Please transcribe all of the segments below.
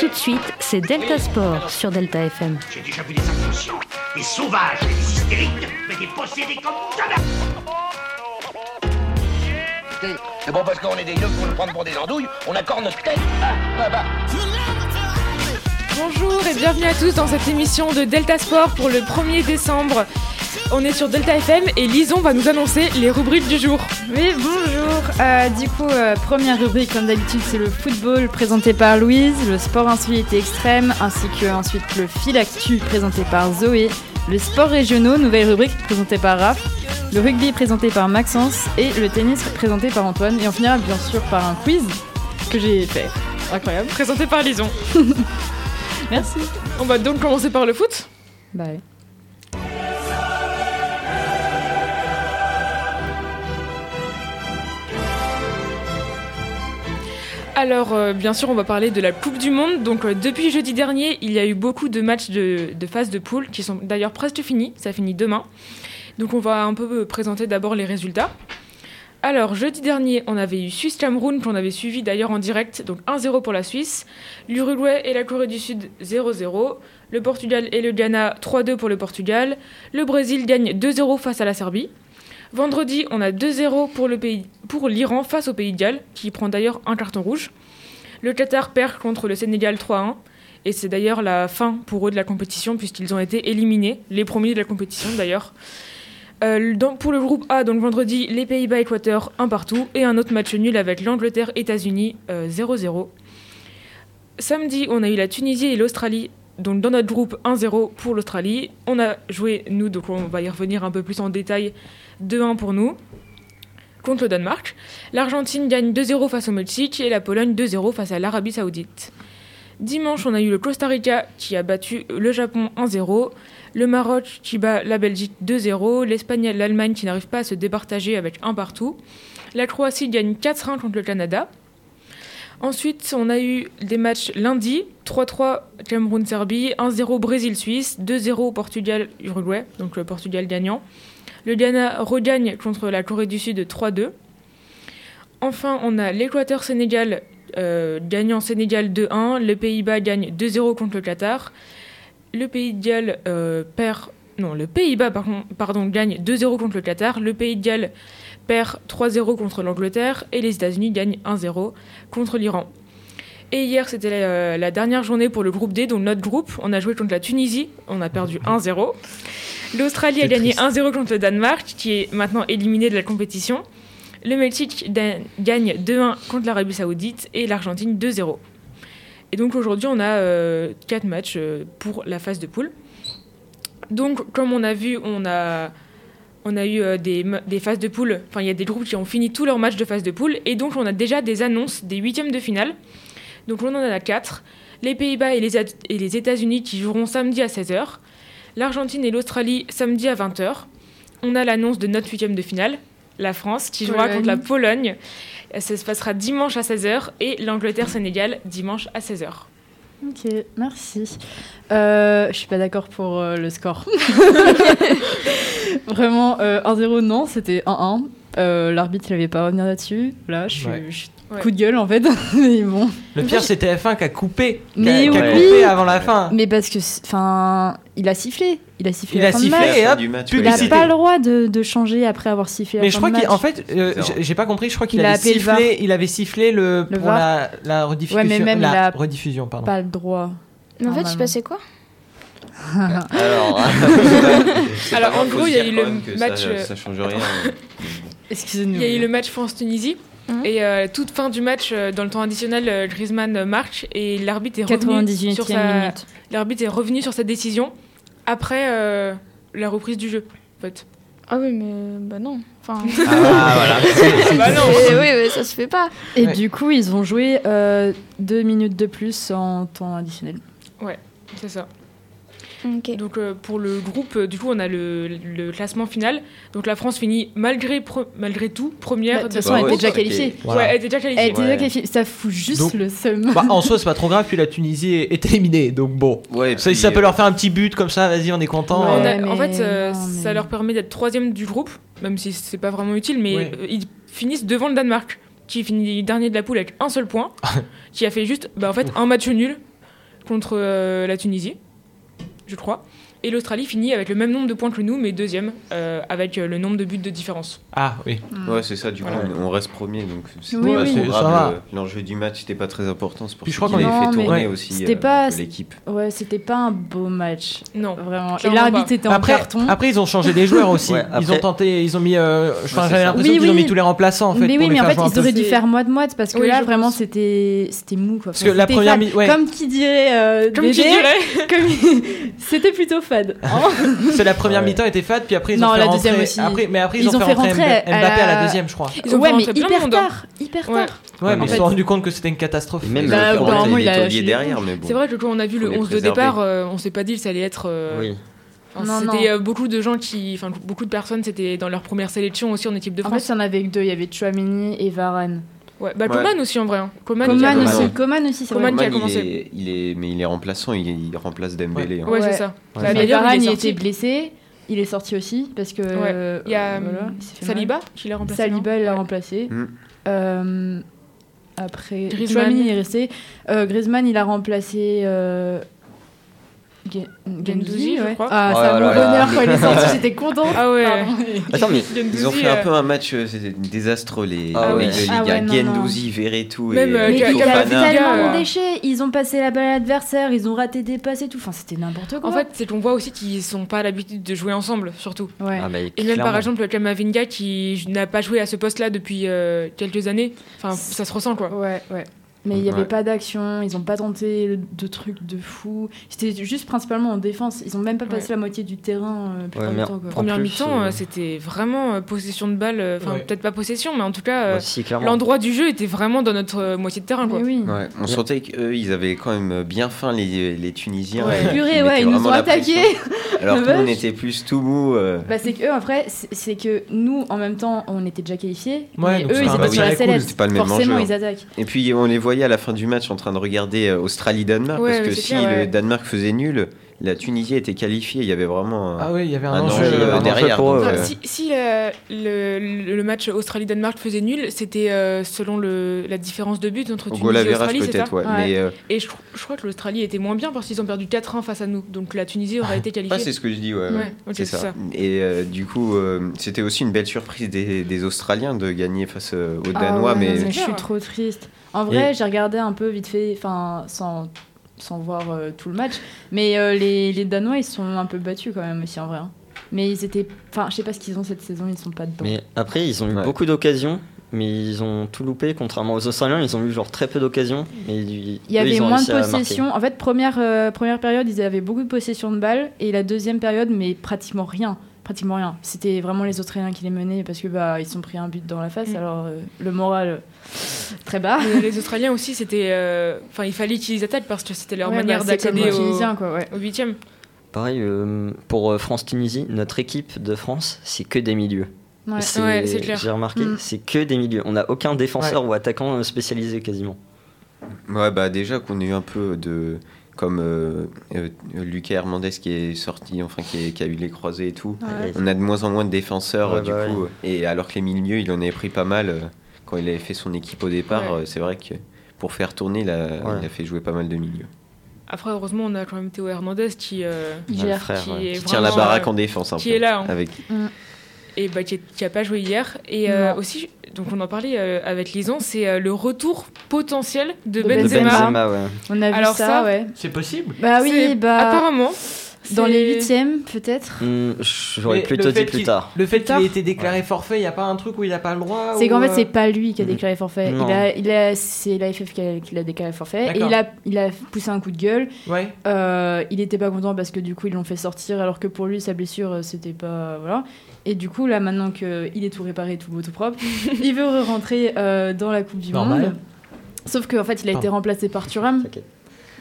Tout de suite, c'est Delta Sport sur Delta FM. J'ai déjà vu des inconscients, des sauvages et des hystériques, mais des possédés comme jamais C'est bon parce qu'on est des yeux pour nous prendre pour des andouilles, on accorde notre tête. Ah, bah, bah. Bonjour et bienvenue à tous dans cette émission de Delta Sport pour le 1er décembre. On est sur Delta FM et Lison va nous annoncer les rubriques du jour. Oui, bonjour. Euh, du coup, euh, première rubrique, comme d'habitude, c'est le football présenté par Louise, le sport insolite et extrême, ainsi que ensuite le fil actu présenté par Zoé, le sport régionaux, nouvelle rubrique présentée par Raph, le rugby présenté par Maxence et le tennis présenté par Antoine. Et on finira bien sûr par un quiz que j'ai fait. Incroyable. Présenté par Lison. Merci. On va donc commencer par le foot. Bah ouais. Alors, euh, bien sûr, on va parler de la Coupe du Monde. Donc, euh, depuis jeudi dernier, il y a eu beaucoup de matchs de, phase de poule qui sont d'ailleurs presque finis. Ça finit demain. Donc, on va un peu présenter d'abord les résultats. Alors, jeudi dernier, on avait eu Suisse-Cameroun qu'on avait suivi d'ailleurs en direct. Donc, 1-0 pour la Suisse. L'Uruguay et la Corée du Sud, 0-0. Le Portugal et le Ghana, 3-2 pour le Portugal. Le Brésil gagne 2-0 face à la Serbie. Vendredi, on a 2-0 pour, l'Iran face au Pays de Galles, qui prend d'ailleurs un carton rouge. Le Qatar perd contre le Sénégal 3-1. Et c'est d'ailleurs la fin pour eux de la compétition, puisqu'ils ont été éliminés, les premiers de la compétition d'ailleurs. Euh, pour le groupe A, donc vendredi, les Pays-Bas-Équateur, un partout, et un autre match nul avec l'Angleterre-États-Unis, euh, 0-0. Samedi, on a eu la Tunisie et l'Australie, donc dans notre groupe 1-0 pour l'Australie. On a joué, nous, donc on va y revenir un peu plus en détail, 2-1 pour nous, contre le Danemark. L'Argentine gagne 2-0 face au Mexique et la Pologne 2-0 face à l'Arabie Saoudite. Dimanche, on a eu le Costa Rica qui a battu le Japon 1-0, le Maroc qui bat la Belgique 2-0, l'Espagne et l'Allemagne qui n'arrivent pas à se départager avec un partout, la Croatie gagne 4-1 contre le Canada. Ensuite, on a eu des matchs lundi 3-3 Cameroun-Serbie, 1-0 Brésil-Suisse, 2-0 Portugal-Uruguay, donc le Portugal gagnant. Le Ghana regagne contre la Corée du Sud 3-2. Enfin, on a l'Équateur-Sénégal euh, gagnant Sénégal 2-1. Le Pays-Bas gagne 2-0 contre le Qatar. Le Pays de Galles euh, perd. Non, le Pays-Bas gagne 2-0 contre le Qatar. Le Pays de Galles perd 3-0 contre l'Angleterre. Et les États-Unis gagnent 1-0 contre l'Iran. Et hier, c'était la, la dernière journée pour le groupe D, donc notre groupe. On a joué contre la Tunisie, on a perdu 1-0. L'Australie a gagné triste. 1-0 contre le Danemark, qui est maintenant éliminé de la compétition. Le Mexique gagne 2-1 contre l'Arabie Saoudite et l'Argentine 2-0. Et donc aujourd'hui, on a 4 matchs euh, pour la phase de poule. Donc, comme on a vu, on a, on a eu euh, des, phases de poule. Enfin, il y a des groupes qui ont fini tous leurs matchs de phase de poule. Et donc, on a déjà des annonces des huitièmes de finale. Donc, on en a 4. Les Pays-Bas et les, et les États-Unis qui joueront samedi à 16h. L'Argentine et l'Australie samedi à 20h. On a l'annonce de notre huitième de finale. La France qui jouera Pologne. contre la Pologne. Ça se passera dimanche à 16h. Et l'Angleterre-Sénégal dimanche à 16h. Ok, merci. Euh, je suis pas d'accord pour euh, le score. Vraiment, euh, 1-0, non, c'était 1-1. Euh, L'arbitre, il avait pas à revenir là-dessus. Là, je suis Ouais. je suis- Ouais. coup de gueule en fait. Mais bon. Le pire, c'est TF1 qui a coupé. qui a- Mais qui a oui. coupé avant la fin. Mais parce que, enfin, il a sifflé. Il a sifflé. Il la a sifflé match. et hop, du match, Il n'a pas le droit de, de changer après avoir sifflé. la Mais je fin crois qu'en fait, euh, j'ai- pas compris, je crois qu'il avait sifflé, il avait sifflé le, Le pour la, la rediffusion. Ouais, mais même la il a rediffusion, pardon. pas le droit. Mais en fait, il se passait quoi? Alors, Alors, en gros, il y a eu le match, Ça, euh, ça change rien. Excusez-nous. Il y a eu le match France-Tunisie. Mhm. Et euh, toute fin du match, euh, dans le temps additionnel, euh, Griezmann marque et l'arbitre est revenu 98e sur sa l'arbitre est revenu sur sa décision après euh, la reprise du jeu. En fait. Ah oui, mais bah non. Enfin. Ah, voilà. Ah bah non. Et oui, mais ça se fait pas. Et Ouais. du coup, ils ont joué euh, deux minutes de plus en temps additionnel. C'est ça. Donc euh, pour le groupe, euh, du coup, on a le, le classement final. Donc la France finit malgré pre- malgré tout première. Bah, de toute façon, elle ouais, était déjà qualifiée. Voilà. Ouais, elle était déjà Elle qualifiée. était déjà Ouais. qualifiée. Ça fout juste Donc- le seum. Bah, en soi, c'est pas trop grave, puis la Tunisie est, éliminée, donc bon. Ouais, Ça, puis, ça peut leur faire un petit but comme ça, vas-y, on est content. En fait, euh, non, ça leur permet d'être troisième du groupe, même si c'est pas vraiment utile, mais Ouais. euh, ils finissent devant le Danemark, qui finit dernier de la poule avec un seul point, qui a fait juste bah, en fait, un match nul contre euh, la Tunisie, je crois. Et l'Australie finit avec le même nombre de points que nous, mais deuxième, euh, avec euh, le nombre de buts de différence. Ah oui. Ouais, c'est ça, du coup, Voilà. on reste premier, donc c'est Oui, pas oui. trop Ça grave. va. le- L'enjeu du match n'était pas très important, c'est pour Puis je ça crois qu'on avait a- fait tourner mais aussi c'était euh, pas- l'équipe. Ouais, c'était pas un beau match. Non. Vraiment. Et l'arbitre était en Après, carton. après, ils ont changé des joueurs aussi. Ouais, Ils ont tenté, ils ont mis. euh, Enfin, Ouais, j'avais l'impression qu'ils ont mis tous les remplaçants en fait. mais oui, mais en fait, ils auraient dû faire moite-moite parce que là, vraiment, c'était c'était mou. Quoi. Parce que la première ouais. Comme qui dirait euh, Comme qui dirait c'était plutôt fade. C'est la première Ouais. mi-temps était fade, puis après ils Non, ont fait la rentrer. deuxième aussi. Après, mais après ils, Ils ont, ont fait rentrer rentrer Mbappé à Mbappé à la la- deuxième, je crois. Ils ont ouais, mais hyper monde, hein. tard. Hyper Ouais. tard. Ouais, En mais ils se sont rendus compte que c'était une catastrophe. Et même Bah, derrière, mais bon. C'est vrai que quand on a vu le les 11 de départ, euh, on s'est pas dit que ça allait être. euh, Oui. enfin, c'était euh, beaucoup de gens qui. Enfin, beaucoup de personnes, c'était dans leur première sélection aussi en équipe de En fait, France. il y en avait que deux. Il y avait Chouamini et Varane. Ouais. Bah, Ouais. Coman aussi en vrai. hein. Coman, commencé. aussi. Coman aussi, c'est Coman vrai. qui a il commencé. est, il est, mais il est remplaçant, il, il remplace Dembélé. hein. Ouais, Ouais. c'est ça. Ouais. Bah, Mais Varane, il était sorti. blessé. Il est sorti aussi parce que. Ouais. Il y a euh, voilà, il s'est fait mal. Saliba qui l'a remplacé. Saliba, il l'a Ouais. remplacé. Mm. Euh, après, Griezmann. Chouamini est resté. Euh, Griezmann, il a remplacé. Euh, Gendouzi, je ouais. crois. Ah, ça me là. bonheur quand il est sorti, j'étais contente. Ah ouais. Attends, mais Ils ont fait un euh, peu un match, euh, c'était désastreux les, Ah Ah ouais, 1. non, non. Gendouzi, Verretou Même, et euh, Mais Ka- il y Fofana. avait Fofana. tellement Euh, de déchets. Ils ont passé la balle à l'adversaire, ils ont raté des passes et tout. Enfin, c'était n'importe quoi. En fait, c'est qu'on voit aussi qu'ils sont pas à l'habitude de jouer ensemble, surtout. ouais. ah, Et même par exemple, Kamavinga qui n'a pas joué à ce poste-là depuis euh, quelques années. Enfin, ça se ressent quoi. Ouais, ouais. Mais il n'y avait Ouais. pas d'action, ils ont pas tenté de trucs de fou. C'était juste principalement en défense. Ils ont même pas passé Ouais. la moitié du terrain euh, plupart Ouais, du mais temps, quoi. Première mi-temps, euh, euh, c'était vraiment euh, possession de balle. Enfin, Ouais. peut-être pas possession, mais en tout cas, euh, si, clairement. l'endroit du jeu était vraiment dans notre euh, moitié de terrain quoi. Mais oui. Ouais, on sentait qu'eux, ils avaient quand même bien faim, les, les Tunisiens. Ouais. Ils Purée, ils nous ont attaqués. Alors que nous, on était plus tout mou. euh. Bah, c'est que eux, après, c'est que nous, en même temps, on était déjà qualifiés. Ouais, mais eux, ils étaient match sur la sellette. c'était pas le même Forcément, enjeu, ils attaquent. Et puis on les voyait à la fin du match en train de regarder euh, Australie-Danemark. Ouais, parce que si clair, le. Danemark faisait nul, la Tunisie était qualifiée. Il y avait vraiment. un- Ah oui, il y avait un, un enjeu enjeu euh, un derrière. pour eux, ouais. euh, Si, si, euh, le, le- le match Australie-Danemark faisait nul, c'était euh, selon le, la différence de but entre Tunisie et Australie, c'est ça peut-être, ouais. Euh, Et je, je crois que l'Australie était moins bien parce qu'ils ont perdu 4-1 face à nous. Donc la Tunisie aurait été ouais, qualifiée. c'est ce que je dis, ouais. ouais. Ouais, ok, c'est ça. ça. Et euh, du coup, euh, c'était aussi une belle surprise des, des Australiens de gagner face aux Ah Danois. ouais, mais je suis trop triste. En vrai, j'ai regardé un peu vite fait, enfin, sans, sans voir euh, tout le match. Mais euh, les, les Danois, ils sont un peu battus quand même aussi, en vrai. hein. Mais ils étaient. Enfin, je sais pas ce qu'ils ont cette saison, ils sont pas dedans. Mais après, ils ont eu Ouais. beaucoup d'occasions, mais ils ont tout loupé. Contrairement aux Australiens, ils ont eu genre très peu d'occasions. Il y eux, avait moins de possession. En fait, première, euh, première période, ils avaient beaucoup de possession de balles. Et la deuxième période, mais pratiquement rien. Pratiquement rien. C'était vraiment les Australiens qui les menaient parce que bah ils se sont pris un but dans la face. Mm. Alors euh, le moral euh, très bas. Mais les Australiens aussi, c'était. euh, Enfin, il fallait qu'ils attaquent parce que c'était leur Ouais, manière bah, d'accéder les au, Tunisiens, quoi. Ouais. au huitième. Pareil, euh, pour euh, France-Tunisie, notre équipe de France, c'est que des milieux. Ouais. Ouais, c'est clair. J'ai remarqué, Mm. c'est que des milieux. On n'a aucun défenseur ou attaquant spécialisé quasiment. ouais, bah déjà qu'on a eu un peu de. Comme euh, euh, Lucas Hernandez qui est sorti, enfin qui, est- qui a eu les croisés et tout. Ouais. On a de moins en moins de défenseurs Ouais, du bah coup. Et alors que les milieux, il en avait pris pas mal euh, quand il avait fait son équipe au départ. Ouais. euh, C'est vrai que pour faire tourner, il a, Ouais. il a fait jouer pas mal de milieux. Après, heureusement, on a quand même Théo Hernandez qui, euh, frère, qui ouais. est Qui tient la baraque euh, en défense un qui peu. est là, hein. Avec... et bah, qui, qui a pas joué hier. Et euh, aussi, donc on en parlait euh, avec Lison, c'est euh, le retour potentiel de, De De Benzema. Benzema. ouais. On a vu Alors ça, ça, ouais. C'est possible Bah oui, bah Apparemment. dans les huitièmes peut-être. Hmm, J'aurais plutôt fait dit plus tard. Le fait qu'il ait été déclaré forfait, il n'y a pas un truc où il n'a pas le droit C'est ou, qu'en fait, euh, c'est pas lui qui a Mm. déclaré forfait. Non. Il a, il a, c'est l'AFF qui l'a déclaré forfait. Et il a, il a poussé un coup de gueule. Ouais. Euh, il était pas content parce que du coup, ils l'ont fait sortir, alors que pour lui, sa blessure, euh, c'était pas. Voilà. Et du coup, là, maintenant qu'il est tout réparé, tout beau, tout propre, il veut rentrer dans la Coupe du Normal. Monde. Sauf qu'en fait, il a été remplacé par Thuram. T'inquiète.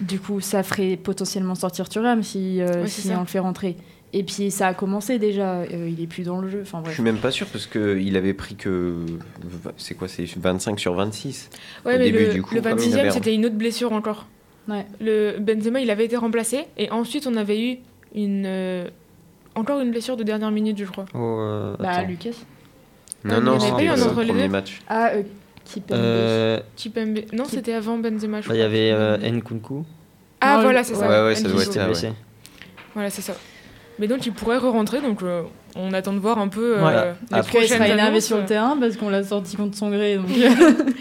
Du coup, ça ferait potentiellement sortir Thuram si, euh, si on le fait rentrer. Et puis, ça a commencé déjà. euh, il est plus dans le jeu. Enfin Je bref. suis même pas sûr parce qu'il avait pris que. C'est quoi C'est 25 sur 26 Ouais, au mais début, le, du coup, le comme il 26e, avait- c'était une autre blessure encore. Ouais. Le Benzema, il avait été remplacé. Et ensuite, on avait eu une. euh, encore une blessure de dernière minute, je crois. Oh, euh, Bah, attends. Lucas. Non, non, avait c'était pas eu un le entre les premier deux match. Ah, euh, Kipembe. Euh. Non, c'était avant Benzema, je bah, Il crois. y avait euh. Nkunku. Ah, Non, voilà, c'est ça. Ouais, ouais, ça doit être ça. Voilà, c'est ça. Mais donc, il pourrait re-rentrer, donc euh, on attend de voir un peu euh, Voilà. les Après, il sera énervé sur le terrain parce qu'on l'a sorti contre son gré. Donc...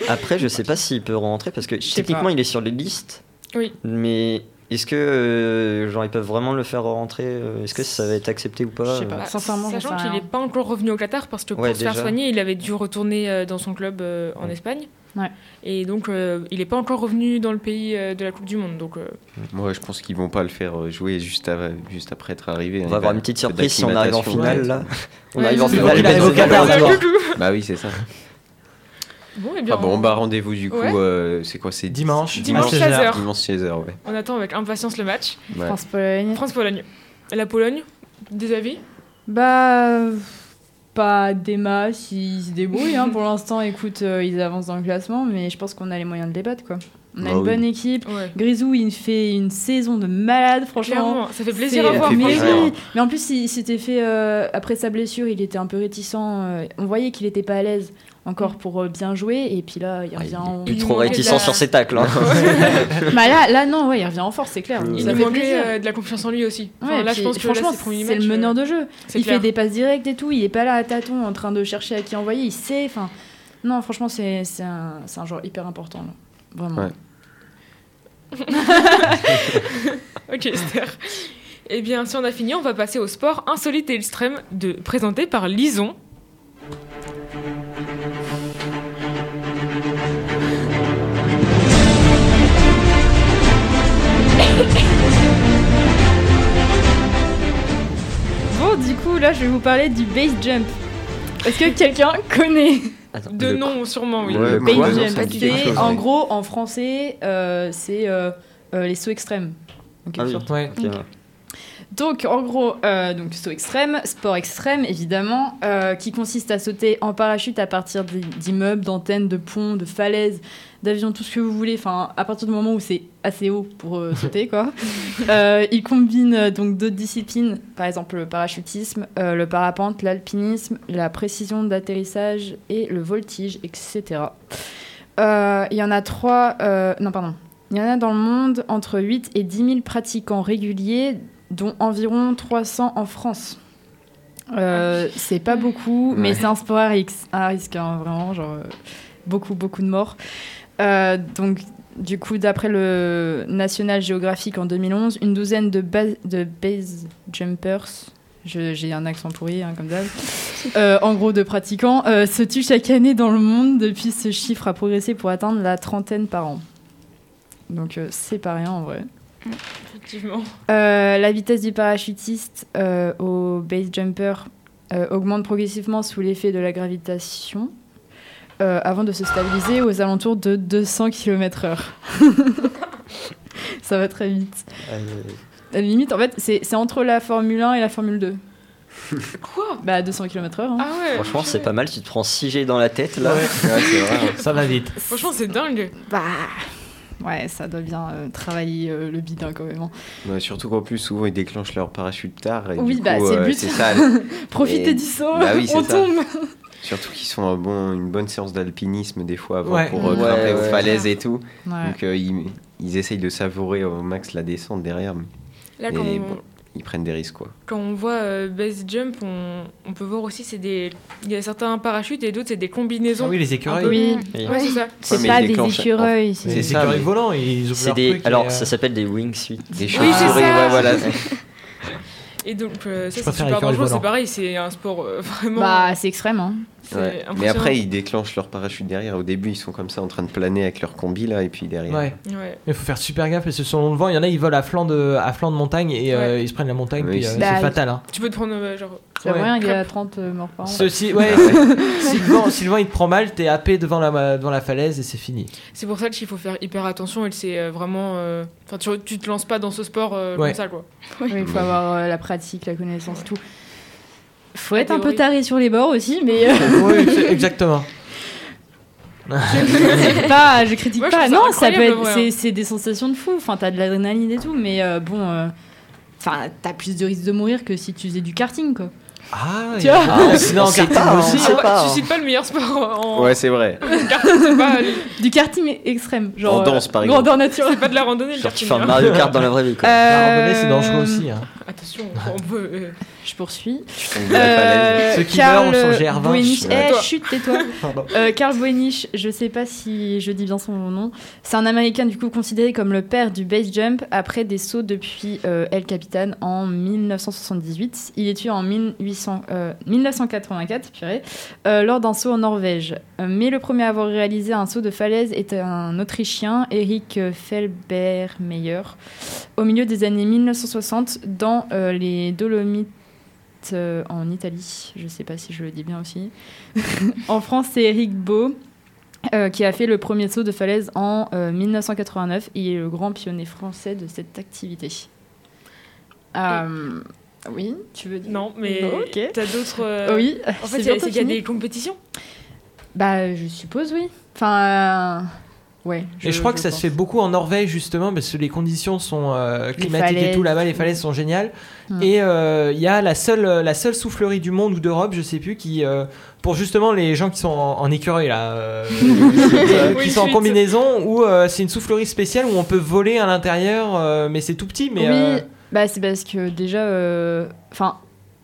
Après, je sais pas s'il peut rentrer parce que techniquement pas. il est sur les listes. Oui. Mais est-ce que euh, genre ils peuvent vraiment le faire rentrer euh, Est-ce que ça va être accepté ou pas Je sais pas. Bah, Sincèrement, sachant qu'il n'est pas encore revenu au Qatar parce que pour Ouais, se faire soigner, il avait dû retourner euh, dans son club euh, en Espagne. Ouais. Et donc, euh, il n'est pas encore revenu dans le pays euh, de la Coupe du Monde. Donc, euh, Moi, je pense qu'ils vont pas le faire euh, jouer juste, juste après être arrivé. On va avoir une petite surprise si on arrive en finale là. On arrive en finale. au Qatar. Bah oui, c'est ça. Bon, et bien, Ah bon, on, bah rendez-vous du coup, Ouais. euh, c'est quoi C'est Dimanche. Dimanche, à 16 heures. 16 heures. Dimanche 16h, ouais. on attend avec impatience le match. Ouais. France-Pologne. France-Pologne. La Pologne, des avis? Bah, euh, pas des masses, ils se débrouillent. hein. Pour l'instant, écoute, euh, ils avancent dans le classement, mais je pense qu'on a les moyens de les battre, quoi. On a Bah une oui. bonne équipe. Ouais. Grisou, il fait une saison de malade, franchement. Clairement, ça fait plaisir à voir. mais, oui. mais en plus, il s'était fait. euh, après sa blessure, il était un peu réticent. euh, on voyait qu'il était pas à l'aise encore pour euh, bien jouer. Et puis là, il Ah, revient en. Plus Il trop manquait de réticent la- sur ses tacles. hein. Bah là, là, non, ouais, il revient en force, c'est clair. Il nous fait manquait euh, de la confiance en lui aussi. Enfin, Ouais, là, puis je pense que franchement, c'est le meneur euh, de jeu. c'est Il clair. fait des passes directes et tout. Il est pas là à tâtons en train de chercher à qui envoyer. Il sait. Enfin, non, franchement, c'est c'est un, c'est un joueur hyper important. Là. Vraiment. Ouais. Ok, Esther. Eh bien, si on a fini, on va passer au sport insolite et extrême de, présenté par Lison. Du coup, là, je vais vous parler du base jump. Est-ce que quelqu'un connaît Attends, De le- nom, sûrement, oui. Ouais, base jump C'est chose, en gros, en français, euh, c'est euh, euh, les sauts extrêmes. en quelque Ah oui. ouais. Donc en gros, euh, donc saut extrême, sport extrême évidemment, euh, qui consiste à sauter en parachute à partir d'i- d'immeubles, d'antennes, de ponts, de falaises, d'avions, tout ce que vous voulez. Enfin, à partir du moment où c'est assez haut pour euh, sauter, quoi. Il combine donc d'autres disciplines, par exemple le parachutisme, le parapente, l'alpinisme, la précision d'atterrissage et le voltige, etc. Il y en a trois, non pardon. Il y en a dans le monde entre 8 et 10 000 pratiquants réguliers, dont environ 300 en France. Euh, c'est pas beaucoup, mais Ouais. c'est un sport à risque, à risque hein, vraiment, genre euh, beaucoup, beaucoup de morts. Euh, donc, du coup, d'après le National Geographic en 2011, une douzaine de, ba- de base jumpers, je- j'ai un accent pourri, hein, comme d'hab, euh, en gros de pratiquants, euh, se tuent chaque année dans le monde. Depuis, ce chiffre a progressé pour atteindre la trentaine par an. Donc, euh, c'est pas rien en vrai. Effectivement. Euh, la vitesse du parachutiste euh, au base jumper euh, augmente progressivement sous l'effet de la gravitation euh, avant de se stabiliser aux alentours de 200 km/h. Ça va très vite. À la limite, en fait, c'est c'est entre la Formule 1 et la Formule 2. Quoi? Bah, 200 km/h. hein. Ah ouais Franchement, c'est pas mal. Tu te prends 6 G dans la tête là. Ouais, c'est vrai. hein. Ça va vite. Franchement, c'est dingue. Bah. Ouais, ça doit bien euh, travailler euh, le bidin quand même. hein. Ouais, surtout qu'en plus, souvent, ils déclenchent leur parachute tard. Et Oui, du bah, c'est le euh, but. Ça. Profitez Et- du saut, Bah oui, on ça. tombe. Surtout qu'ils font un bon, une bonne séance d'alpinisme des fois avant Ouais. pour euh, Ouais, grimper aux falaises et tout. Ouais. Donc euh, ils, ils essayent de savourer au max la descente derrière. mais Là, quand, Et on, bon. Ils prennent des risques quoi. quand on voit euh, base jump, on, on peut voir aussi, c'est des. Il y a certains parachutes et d'autres, c'est des combinaisons. Ah oui, les écureuils. peu- Oui. Oui. Ouais, c'est ça. C'est Ouais, pas des écureuils. C'est ça, écureuils volants, ils ouvrent des. Alors, euh, ça s'appelle des wingsuits. Des chauves-souris, ouais, voilà. Et donc, euh, ça, c'est super dangereux. C'est pareil, c'est un sport euh, vraiment. Bah, c'est extrême, hein. Ouais. Mais après, ils déclenchent leur parachute derrière. Au début, ils sont comme ça en train de planer avec leur combi là, et puis derrière. Ouais. Ouais. Il faut faire super gaffe parce que selon le vent, il y en a, ils volent à flanc de, à flanc de montagne et euh, ils se prennent la montagne, puis euh, c'est- Bah, fatal. Hein. Tu peux te prendre, euh, genre. C'est Ouais. rien, il y a 30 euh, morts par an. Ceci, ouais, si, le vent, si le vent il te prend mal, t'es happé devant la, devant la falaise et c'est fini. C'est pour ça qu'il faut faire hyper attention et que c'est euh, vraiment. euh, Enfin, tu, tu te lances pas dans ce sport euh, Ouais. comme ça, quoi. Il faut avoir euh, la pratique, la connaissance et tout. Faut être un peu taré sur les bords aussi, mais euh, oui, exactement. c'est pas, je critique Moi, je pas. ça Non, ça peut être, c'est, hein. c'est des sensations de fou. Enfin, t'as de l'adrénaline et tout, mais euh, bon, euh, enfin, t'as plus de risques de mourir que si tu faisais du karting, quoi. Ah, Tu vois ah, sinon en karting pas, aussi. hein. pas. Tu cites pas le meilleur sport en Ouais, c'est vrai. karting, pas, Du karting extrême, genre En danse, euh, par exemple. grandeur nature. c'est pas de la randonnée le Genre tu karting. fais un hein. Mario Kart dans la vraie vie quoi. La randonnée, c'est Euh, dangereux aussi. hein. Attention, on peut. Euh, Je poursuis. Falaise. Ceux qui Karl meurent sont GR20, Boenich. ouais. Eh, chut, tais-toi. Euh, Karl Boenich, je sais pas si je dis bien son nom. C'est un Américain du coup considéré comme le père du base jump après des sauts depuis euh, El Capitan en 1978. Il est tué en 1800, euh, 1984 purée, euh, lors d'un saut en Norvège. Euh, mais le premier à avoir réalisé un saut de falaise était un Autrichien, Eric Felbermeyer, au milieu des années 1960 dans euh, les Dolomites euh, en Italie. Je sais pas si je le dis bien aussi. en France, c'est Eric Beau. euh, qui a fait le premier saut de falaise en euh, 1989 et il est le grand pionnier français de cette activité. Euh, oui, tu veux dire? Non, mais Bon, ok. t'as d'autres. euh, Oui, En fait, c'est qu'il y a des compétitions. Bah, je suppose, oui. Enfin, ouais. Et je crois que ça se fait beaucoup en Norvège justement parce que les conditions sont euh, climatiques et tout là-bas, les falaises sont géniales. Hmm. Et euh, il y a la seule, la seule soufflerie du monde ou d'Europe, je sais plus, qui euh, pour justement les gens qui sont en, en écureuil là, qui sont en combinaison, où c'est une soufflerie spéciale où on peut voler à l'intérieur, mais c'est tout petit. Mais oui, bah, c'est parce que déjà, enfin,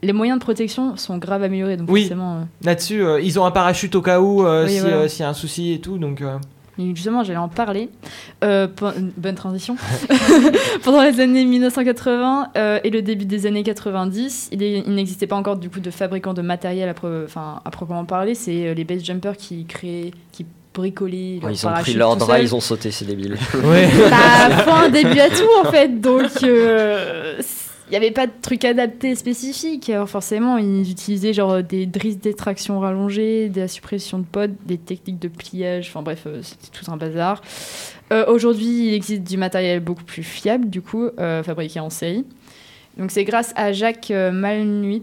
les moyens de protection sont grave améliorés, donc Oui. forcément. euh, là-dessus, euh, ils ont un parachute au cas où euh, Oui, si, voilà. s'il y a un souci et tout. Donc justement, j'allais en parler. Euh, bonne transition. Pendant les années 1980 euh, et le début des années 90, il, n'existait pas encore du coup de fabricants de matériel à, pro- à proprement parler. C'est euh, les base jumpers qui créaient, qui bricolaient. leur Ils ont pris leur drap, seul. ils ont sauté, c'est débile. ouais. Bah, un début à tout en fait. Donc, euh, il n'y avait pas de truc adapté spécifique. Alors, forcément, ils utilisaient genre des drisses d'extraction rallongées, de la suppression de pods, des techniques de pliage. Enfin bref, euh, c'était tout un bazar. Euh, Aujourd'hui, il existe du matériel beaucoup plus fiable, du coup, euh, fabriqué en série. Donc, c'est grâce à Jacques Malnuit.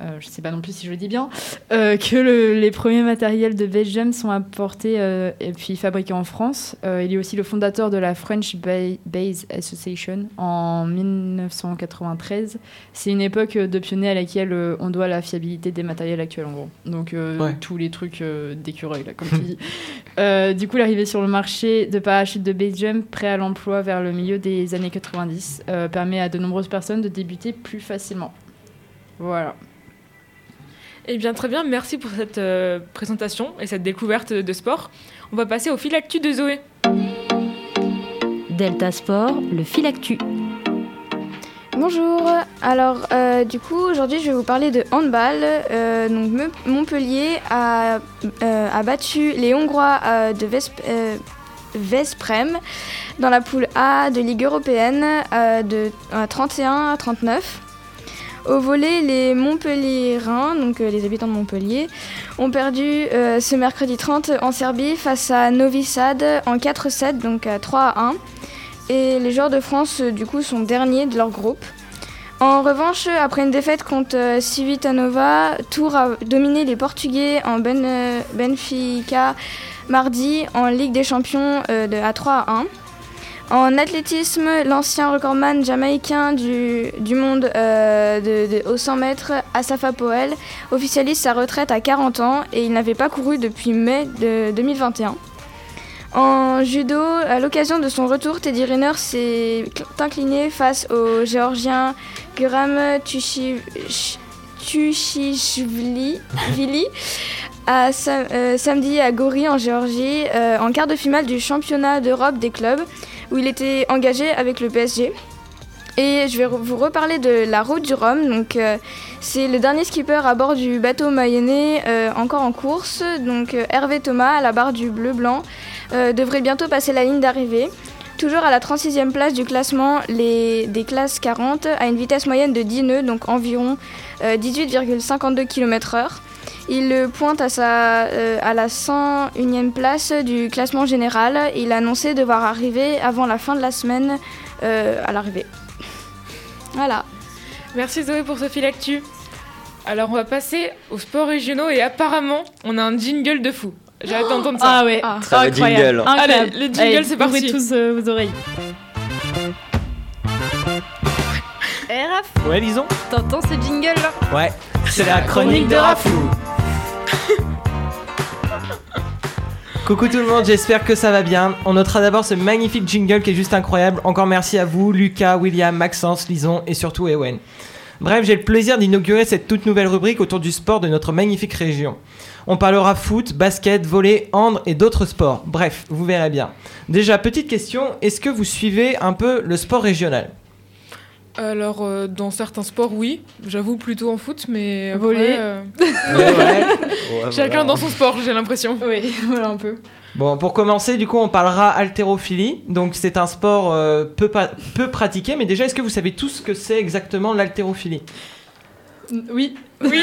Euh, je sais pas non plus si je le dis bien, euh, que le- les premiers matériels de Belgium sont apportés euh, et puis fabriqués en France. Il est aussi le fondateur de la French Ba- Base Association en 1993. C'est une époque de pionnier à laquelle on doit la fiabilité des matériels actuels en gros. Donc Ouais. tous les trucs d'écureuil là, comme tu dis. Du coup, l'arrivée sur le marché de parachutes de jump prêt à l'emploi vers le milieu des années 90 euh, permet à de nombreuses personnes de débuter plus facilement. Voilà. Eh bien, très bien, merci pour cette euh, présentation et cette découverte de sport. On va passer au fil actu de Zoé. Delta Sport, le fil actu. Bonjour. Alors, euh, du coup, aujourd'hui, je vais vous parler de handball. Euh, donc, Me- Montpellier a, euh, a battu les Hongrois euh, de Vesp- euh, Vesprem dans la poule A de Ligue européenne euh, de à 31 à 39. Au volet, les Montpelliérains, donc euh, les habitants de Montpellier, ont perdu euh, ce mercredi 30 en Serbie face à Novi Sad en 4-7, donc à 3 à 1. Et les joueurs de France, euh, du coup, sont derniers de leur groupe. En revanche, après une défaite contre Civitanova, Tours a dominé les Portugais en Ben- Benfica mardi en Ligue des Champions à 3 à 1. En athlétisme, l'ancien recordman jamaïcain du, du monde euh, aux 100 mètres, Asafa Powell, officialise sa retraite à 40 ans et il n'avait pas couru depuis mai de 2021. En judo, à l'occasion de son retour, Teddy Riner s'est cl- incliné face au géorgien Guram Tushi- Tushishvili Vili à euh, samedi à Gori en Géorgie euh, en quart de finale du championnat d'Europe des clubs où il était engagé avec le PSG. Et je vais vous reparler de la route du Rhum. Donc, euh, c'est le dernier skipper à bord du bateau mayennais euh, encore en course. Donc, euh, Hervé Thomas, à la barre du bleu-blanc, devrait bientôt passer la ligne d'arrivée. Toujours à la 36e place du classement des classes 40, à une vitesse moyenne de 10 nœuds, donc environ euh, 18,52 km/h. Il pointe à, sa, euh, à la 101e place du classement général. Il a annoncé devoir arriver avant la fin de la semaine euh, à l'arrivée. Voilà. Merci Zoé pour ce fil actu. Alors, on va passer aux sports régionaux et apparemment, on a un jingle de fou. J'ai hâte d'entendre ça. Ah ouais, Ah. Très incroyable. jingle. incroyable. Allez, le jingle, Allez, c'est parti. Ouvrez tous euh, vos oreilles. Eh Raph, Ouais, disons. t'entends ce jingle là Ouais. C'est la chronique de Rafou. Coucou tout le monde, j'espère que ça va bien. On notera d'abord ce magnifique jingle qui est juste incroyable. Encore merci à vous, Lucas, William, Maxence, Lison et surtout Ewen. Bref, j'ai le plaisir d'inaugurer cette toute nouvelle rubrique autour du sport de notre magnifique région. On parlera foot, basket, volley, hand et d'autres sports. Bref, vous verrez bien. Déjà, petite question, est-ce que vous suivez un peu le sport régional? Alors, euh, dans certains sports, oui. J'avoue plutôt en foot, mais. après, Volley. euh, Ouais, Chacun voilà. dans son sport, j'ai l'impression. Oui, voilà un peu. Bon, pour commencer, du coup, on parlera haltérophilie. Donc, c'est un sport euh, peu, peu pratiqué, mais déjà, est-ce que vous savez tous ce que c'est exactement l'haltérophilie? Oui. Oui.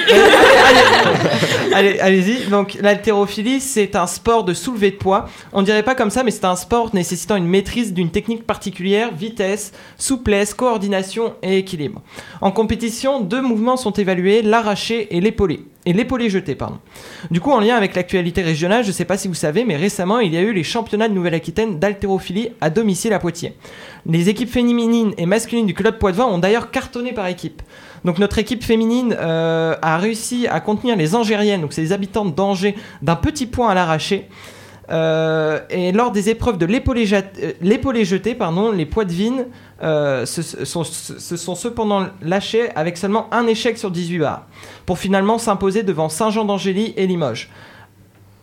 Allez, allez-y. Donc, l'haltérophilie, c'est un sport de soulevé de poids. On dirait pas comme ça, mais c'est un sport nécessitant une maîtrise d'une technique particulière, vitesse, souplesse, coordination et équilibre. En compétition, deux mouvements sont évalués, l'arraché et l'épaulé. Et l'épaulé jeté, pardon. Du coup, en lien avec l'actualité régionale, je sais pas si vous savez, mais récemment, il y a eu les championnats de Nouvelle-Aquitaine d'haltérophilie à domicile à Poitiers. Les équipes féminines et masculines du club Poitevin ont d'ailleurs cartonné par équipe. Donc notre équipe féminine euh, a réussi à contenir les Angériennes, donc c'est les habitantes d'Angers, d'un petit point à l'arraché. Euh, et lors des épreuves de l'épaulé euh, jeté, pardon, les Poitevines euh, se, sont, se sont cependant lâchés avec seulement un échec sur 18 barres, pour finalement s'imposer devant Saint-Jean d'Angély et Limoges.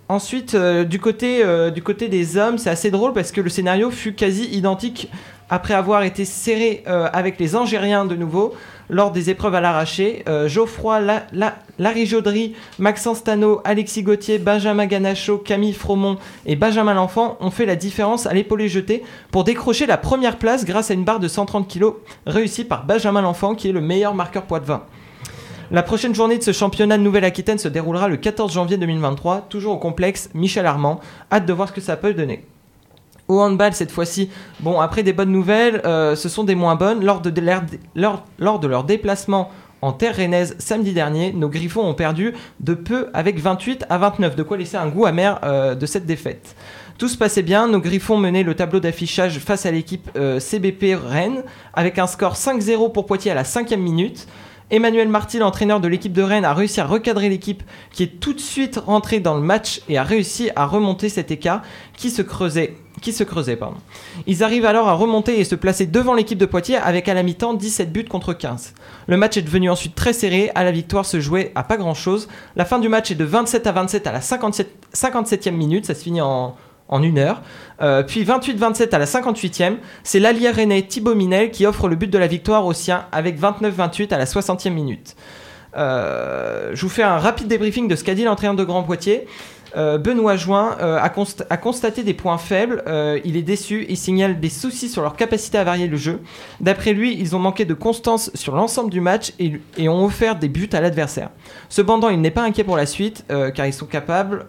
Ensuite, du, côté, du côté des hommes, c'est assez drôle parce que le scénario fut quasi identique après avoir été serré euh, avec les Angériens de nouveau lors des épreuves à l'arraché. Euh, Geoffroy, La- La- Larry Jaudry, Maxence Tano, Alexis Gauthier, Benjamin Ganacho, Camille Fromont et Benjamin L'Enfant ont fait la différence à l'épaulé jeté pour décrocher la première place grâce à une barre de 130 kg réussie par Benjamin L'Enfant qui est le meilleur marqueur poids de vin. La prochaine journée de ce championnat de Nouvelle-Aquitaine se déroulera le 14 janvier 2023, toujours au complexe Michel Armand. Hâte de voir ce que ça peut donner. Au handball, cette fois-ci, bon, après des bonnes nouvelles, euh, ce sont des moins bonnes. Lors de, leur, déplacement en terre rennaise samedi dernier, nos Griffons ont perdu de peu avec 28 à 29, de quoi laisser un goût amer euh, de cette défaite. Tout se passait bien, nos Griffons menaient le tableau d'affichage face à l'équipe euh, CBP Rennes, avec un score 5-0 pour Poitiers à la cinquième minute. Emmanuel Marty, l'entraîneur de l'équipe de Rennes, a réussi à recadrer l'équipe qui est tout de suite rentrée dans le match et a réussi à remonter cet écart qui se creusait. Ils arrivent alors à remonter et se placer devant l'équipe de Poitiers avec à la mi-temps 17 buts contre 15. Le match est devenu ensuite très serré, à la victoire se jouait à pas grand chose. La fin du match est de 27 à 27 à la 57, 57e minute, ça se finit en, en une heure. Euh, puis 28-27 à la 58e, c'est l'allié rennais Thibaut Minel qui offre le but de la victoire aux siens avec 29-28 à la 60e minute. Euh, je vous fais un rapide débriefing de ce qu'a dit l'entraîneur de Grand Poitiers. Euh, Benoît Join euh, a, const- a constaté des points faibles, euh, il est déçu, il signale des soucis sur leur capacité à varier le jeu. D'après lui, ils ont manqué de constance sur l'ensemble du match et, et ont offert des buts à l'adversaire. Cependant, il n'est pas inquiet pour la suite car, ils sont capables,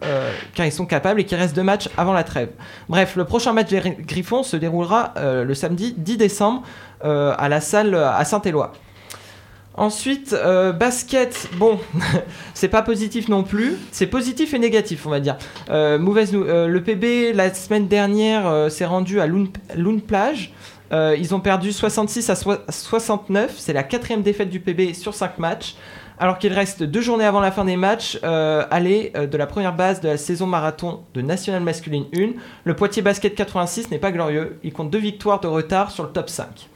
car ils sont capables et qu'il reste deux matchs avant la trêve. Bref, le prochain match des Ri- Griffons se déroulera le samedi 10 décembre à la salle à Saint-Éloi. Ensuite, euh, basket, bon, c'est pas positif non plus. C'est positif et négatif, on va dire. Euh, euh, le PB, la semaine dernière, euh, s'est rendu à Loun Plage. Ils ont perdu 66 à soi- 69. C'est la quatrième défaite du PB sur 5 matchs. Alors qu'il reste deux journées avant la fin des matchs, aller de la première base de la saison marathon de National Masculine 1, le Poitiers Basket 86 n'est pas glorieux. Il compte deux victoires de retard sur le top 5.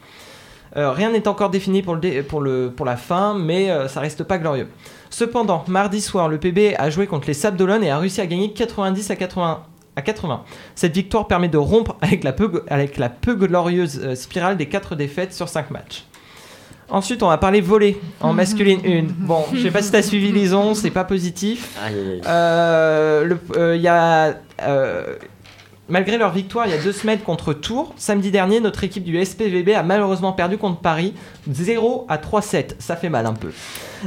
Euh, rien n'est encore défini pour, le dé- pour, le, pour la fin, mais euh, ça reste pas glorieux. Cependant, mardi soir, le PB a joué contre les Sables d'Olonne et a réussi à gagner 90 à 80. À 80. Cette victoire permet de rompre avec la peu, avec la peu glorieuse euh, spirale des 4 défaites sur 5 matchs. Ensuite, on va parler volley en masculine 1. Bon, je sais pas si tu as suivi Lison, c'est pas positif. Euh, euh, il y a, euh, malgré leur victoire il y a deux semaines contre Tours, samedi dernier, notre équipe du SPVB a malheureusement perdu contre Paris 0 à 3-7. Ça fait mal un peu.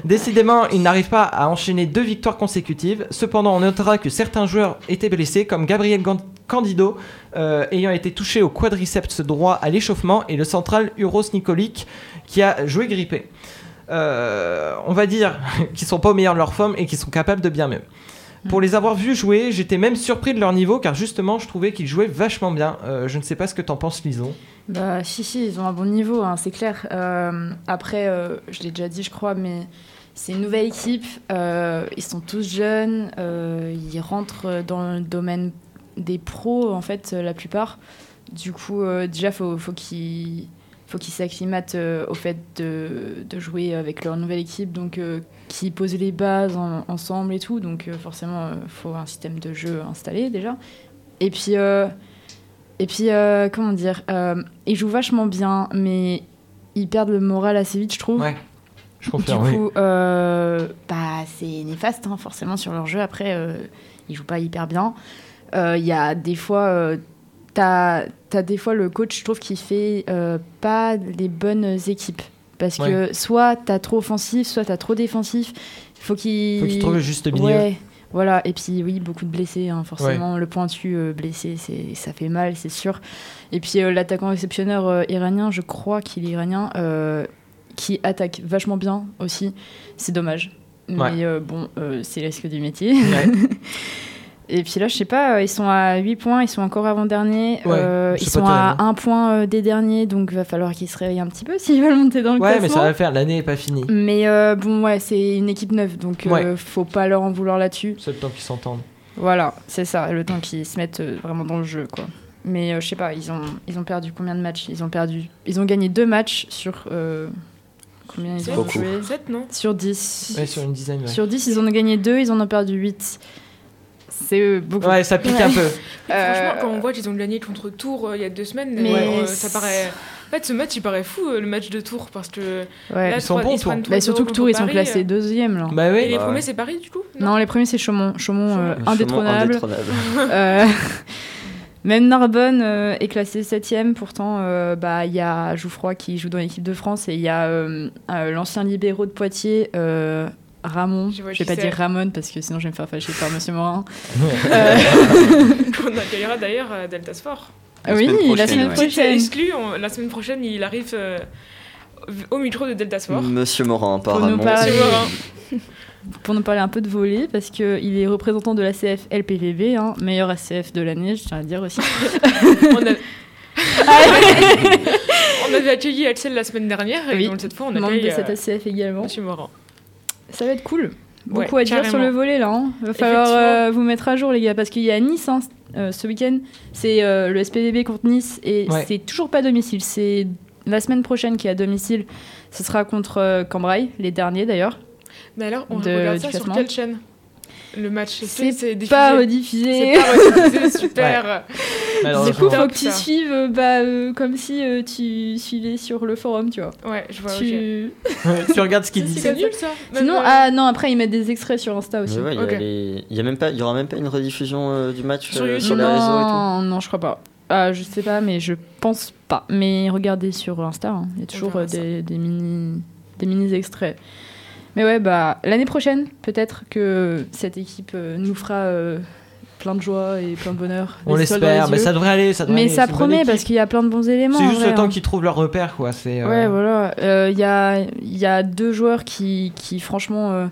Décidément, ils n'arrivent pas à enchaîner deux victoires consécutives. Cependant, on notera que certains joueurs étaient blessés, comme Gabriel Candido, euh, ayant été touché au quadriceps droit à l'échauffement, et le central Uros Nikolic, qui a joué grippé. Euh, on va dire qu'ils sont pas au meilleur de leur forme et qu'ils sont capables de bien mieux. Pour les avoir vus jouer, j'étais même surpris de leur niveau car justement je trouvais qu'ils jouaient vachement bien. Euh, je ne sais pas ce que t'en penses Lison. Bah si si, ils ont un bon niveau, hein, c'est clair. Euh, après, euh, je l'ai déjà dit, je crois, mais c'est une nouvelle équipe. ils sont tous jeunes. ils rentrent dans le domaine des pros, en fait, la plupart. Du coup, déjà, faut, faut qu'ils faut qu'ils s'acclimatent euh, au fait de, de jouer avec leur nouvelle équipe, donc euh, qu'ils posent les bases en- ensemble et tout. Donc euh, forcément, il faut un système de jeu installé déjà. Et puis, euh, et puis euh, comment dire, euh, ils jouent vachement bien, mais ils perdent le moral assez vite, je trouve. Ouais, je Du confirme. oui. coup, euh, bah, c'est néfaste, hein, forcément, sur leur jeu. Après, euh, ils jouent pas hyper bien. Euh, Il y a des fois, euh, t'as as des fois le coach, je trouve, qui fait euh, pas les bonnes équipes. Parce que soit t'as trop offensif, soit t'as trop défensif. Il faut qu'il Faut qu'il trouve le juste milieu. Ouais, voilà. Et puis, oui, beaucoup de blessés, hein, forcément. Le pointu euh, blessé, c'est ça fait mal, c'est sûr. Et puis, euh, l'attaquant réceptionneur euh, iranien, je crois qu'il est iranien, qui attaque vachement bien aussi. C'est dommage. Mais Ouais. bon, c'est le risque du métier. Ouais. Et puis là, je sais pas, euh, ils sont à 8 points, ils sont encore avant-dernier. Ouais, Euh, ils sont à terrible. 1 point euh, des derniers, donc va falloir qu'ils se réveillent un petit peu s'ils veulent monter dans le Ouais, classement. mais ça va le faire. L'année est pas finie. Mais euh, bon, ouais, c'est une équipe neuve, donc euh, Ouais. faut pas leur en vouloir là-dessus. C'est le temps qu'ils s'entendent. Voilà, c'est ça, le temps qu'ils se mettent euh, vraiment dans le jeu, quoi. Mais euh, je sais pas, ils ont, ils ont perdu combien de matchs? Ils ont perdu, ils ont gagné deux matchs sur euh, combien ils ont joué? 7, non? Sur 10. Ouais, sur une dizaine. Ouais, Sur 10, ils en ont gagné deux, ils en ont perdu 8. C'est euh, beaucoup. Ouais, ça pique un peu. Euh, Franchement, quand on voit qu'ils ont gagné contre Tours euh, il y a deux semaines, Mais euh, ça paraît. En fait, ce match, il paraît fou, euh, le match de Tours, parce que. Ouais. là, Ils sont bons, Tours. Bah, 3-0 surtout que Tours, ils sont classés deuxième, là. Bah Et les Ouais. premiers, c'est Paris, du coup? Non, les premiers, c'est Chaumont. Chaumont, euh, Chaumont indétrônable. indétrônable. Euh, même Narbonne euh, est classé 7ème. Pourtant, euh, bah, il y a Jouffroy qui joue dans l'équipe de France et il y a euh, euh, l'ancien libéraux de Poitiers, euh, Ramon. Je Je vais pas dire Ramon parce que sinon je vais me faire fâcher par Monsieur Morin. Qu'on accueillera d'ailleurs à Delta Sport. La oui, semaine la prochaine, semaine ouais. Prochaine. exclu, on- la semaine prochaine, il arrive euh, au micro de Delta Sport. Monsieur Morin, nous apparemment. parler-. Pour nous parler un peu de volley, parce qu'il est représentant de l'ACF LPVB, hein, meilleur ACF de l'année, je tiens à le dire aussi. on, a- on avait accueilli Axel la semaine dernière, et Oui, donc cette fois, on Membre accueille de cet euh, ACF également. Monsieur Morin. Ça va être cool. Ouais, Beaucoup à dire sur le volet là. Hein. Va falloir euh, vous mettre à jour les gars parce qu'il y a Nice hein, euh, ce week-end. C'est euh, le SPVB contre Nice et Ouais. c'est toujours pas à domicile. C'est la semaine prochaine qui est à domicile. Ce sera contre euh, Cambrai, les derniers d'ailleurs. Mais alors, on de- regarde ça sur quelle chaîne? Le match C'est Pas C'est rediffusé. pas rediffusé, super. Du coup, faut que tu suives euh, bah, euh, comme si euh, tu suivais sur le forum, tu vois. Ouais, je vois. Tu- tu regardes ce qu'il dit. C'est nul ça Même, Sinon, euh, ah non, après ils mettent des extraits sur Insta aussi. Ouais, il y, a Ok. les- il y a même pas, il y aura même pas une rediffusion euh, du match Sur euh, les réseaux et tout. non, non, je crois pas. Ah, je sais pas, mais je pense pas. Mais regardez sur Insta, hein. il y a toujours euh, des mini, des mini extraits. Mais ouais, bah l'année prochaine, peut-être que cette équipe euh, nous fera euh, plein de joie et plein de bonheur. On l'espère, les mais ça devrait aller. Ça devrait Mais aller, ça promet parce qu'il y a plein de bons éléments. C'est juste vrai, le temps hein. qu'ils trouvent leur repère, quoi. C'est. euh, Ouais, voilà. Euh, Il y, a, y a deux joueurs qui, qui franchement,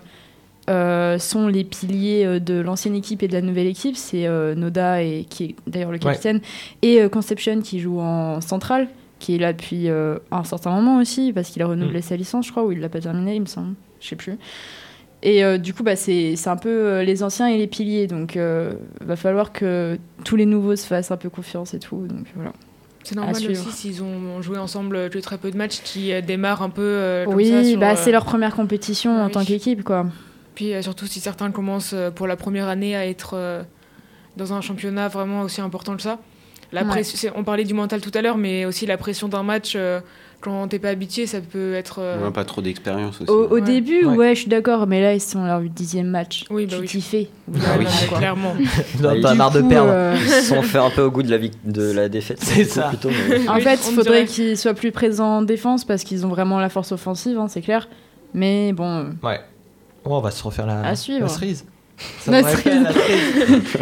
euh, sont les piliers de l'ancienne équipe et de la nouvelle équipe. C'est Noda, et, qui est d'ailleurs le capitaine, et Conception qui joue en centrale, qui est là depuis un certain moment aussi, parce qu'il a renouvelé Mm. sa licence, je crois, ou il l'a pas terminé, il me semble. Je sais plus. Et euh, du coup, bah, c'est un peu euh, les anciens et les piliers. Donc, euh, va falloir que tous les nouveaux se fassent un peu confiance et tout. Donc, voilà. C'est normal aussi s'ils ont joué ensemble que très peu de matchs qui démarrent un peu comme oui, ça. sur, bah, c'est leur première compétition ah en oui. tant qu'équipe, quoi. Puis surtout si certains commencent pour la première année à être dans un championnat vraiment aussi important que ça. La Ouais. on parlait du mental tout à l'heure, mais aussi la pression d'un match, quand t'es pas habitué, ça peut être... euh, On n'a pas trop d'expérience aussi. Au, au Ouais. début, Ouais. ouais. je suis d'accord, mais là, ils sont à leur dixième match. Oui, bah tu oui. t'y fais. ouais, d'un oui. quoi. clairement. Non, t'as du marre de perdre. euh, Ils se sont fait un peu au goût de la, de la défaite. C'est ça. plutôt, mais- en Oui, fait, on il faudrait dirait. qu'ils soient plus présents en défense parce qu'ils ont vraiment la force offensive, hein, c'est clair. Mais bon, euh, Ouais. Oh, on va se refaire la, À suivre. la cerise. Ça cerise.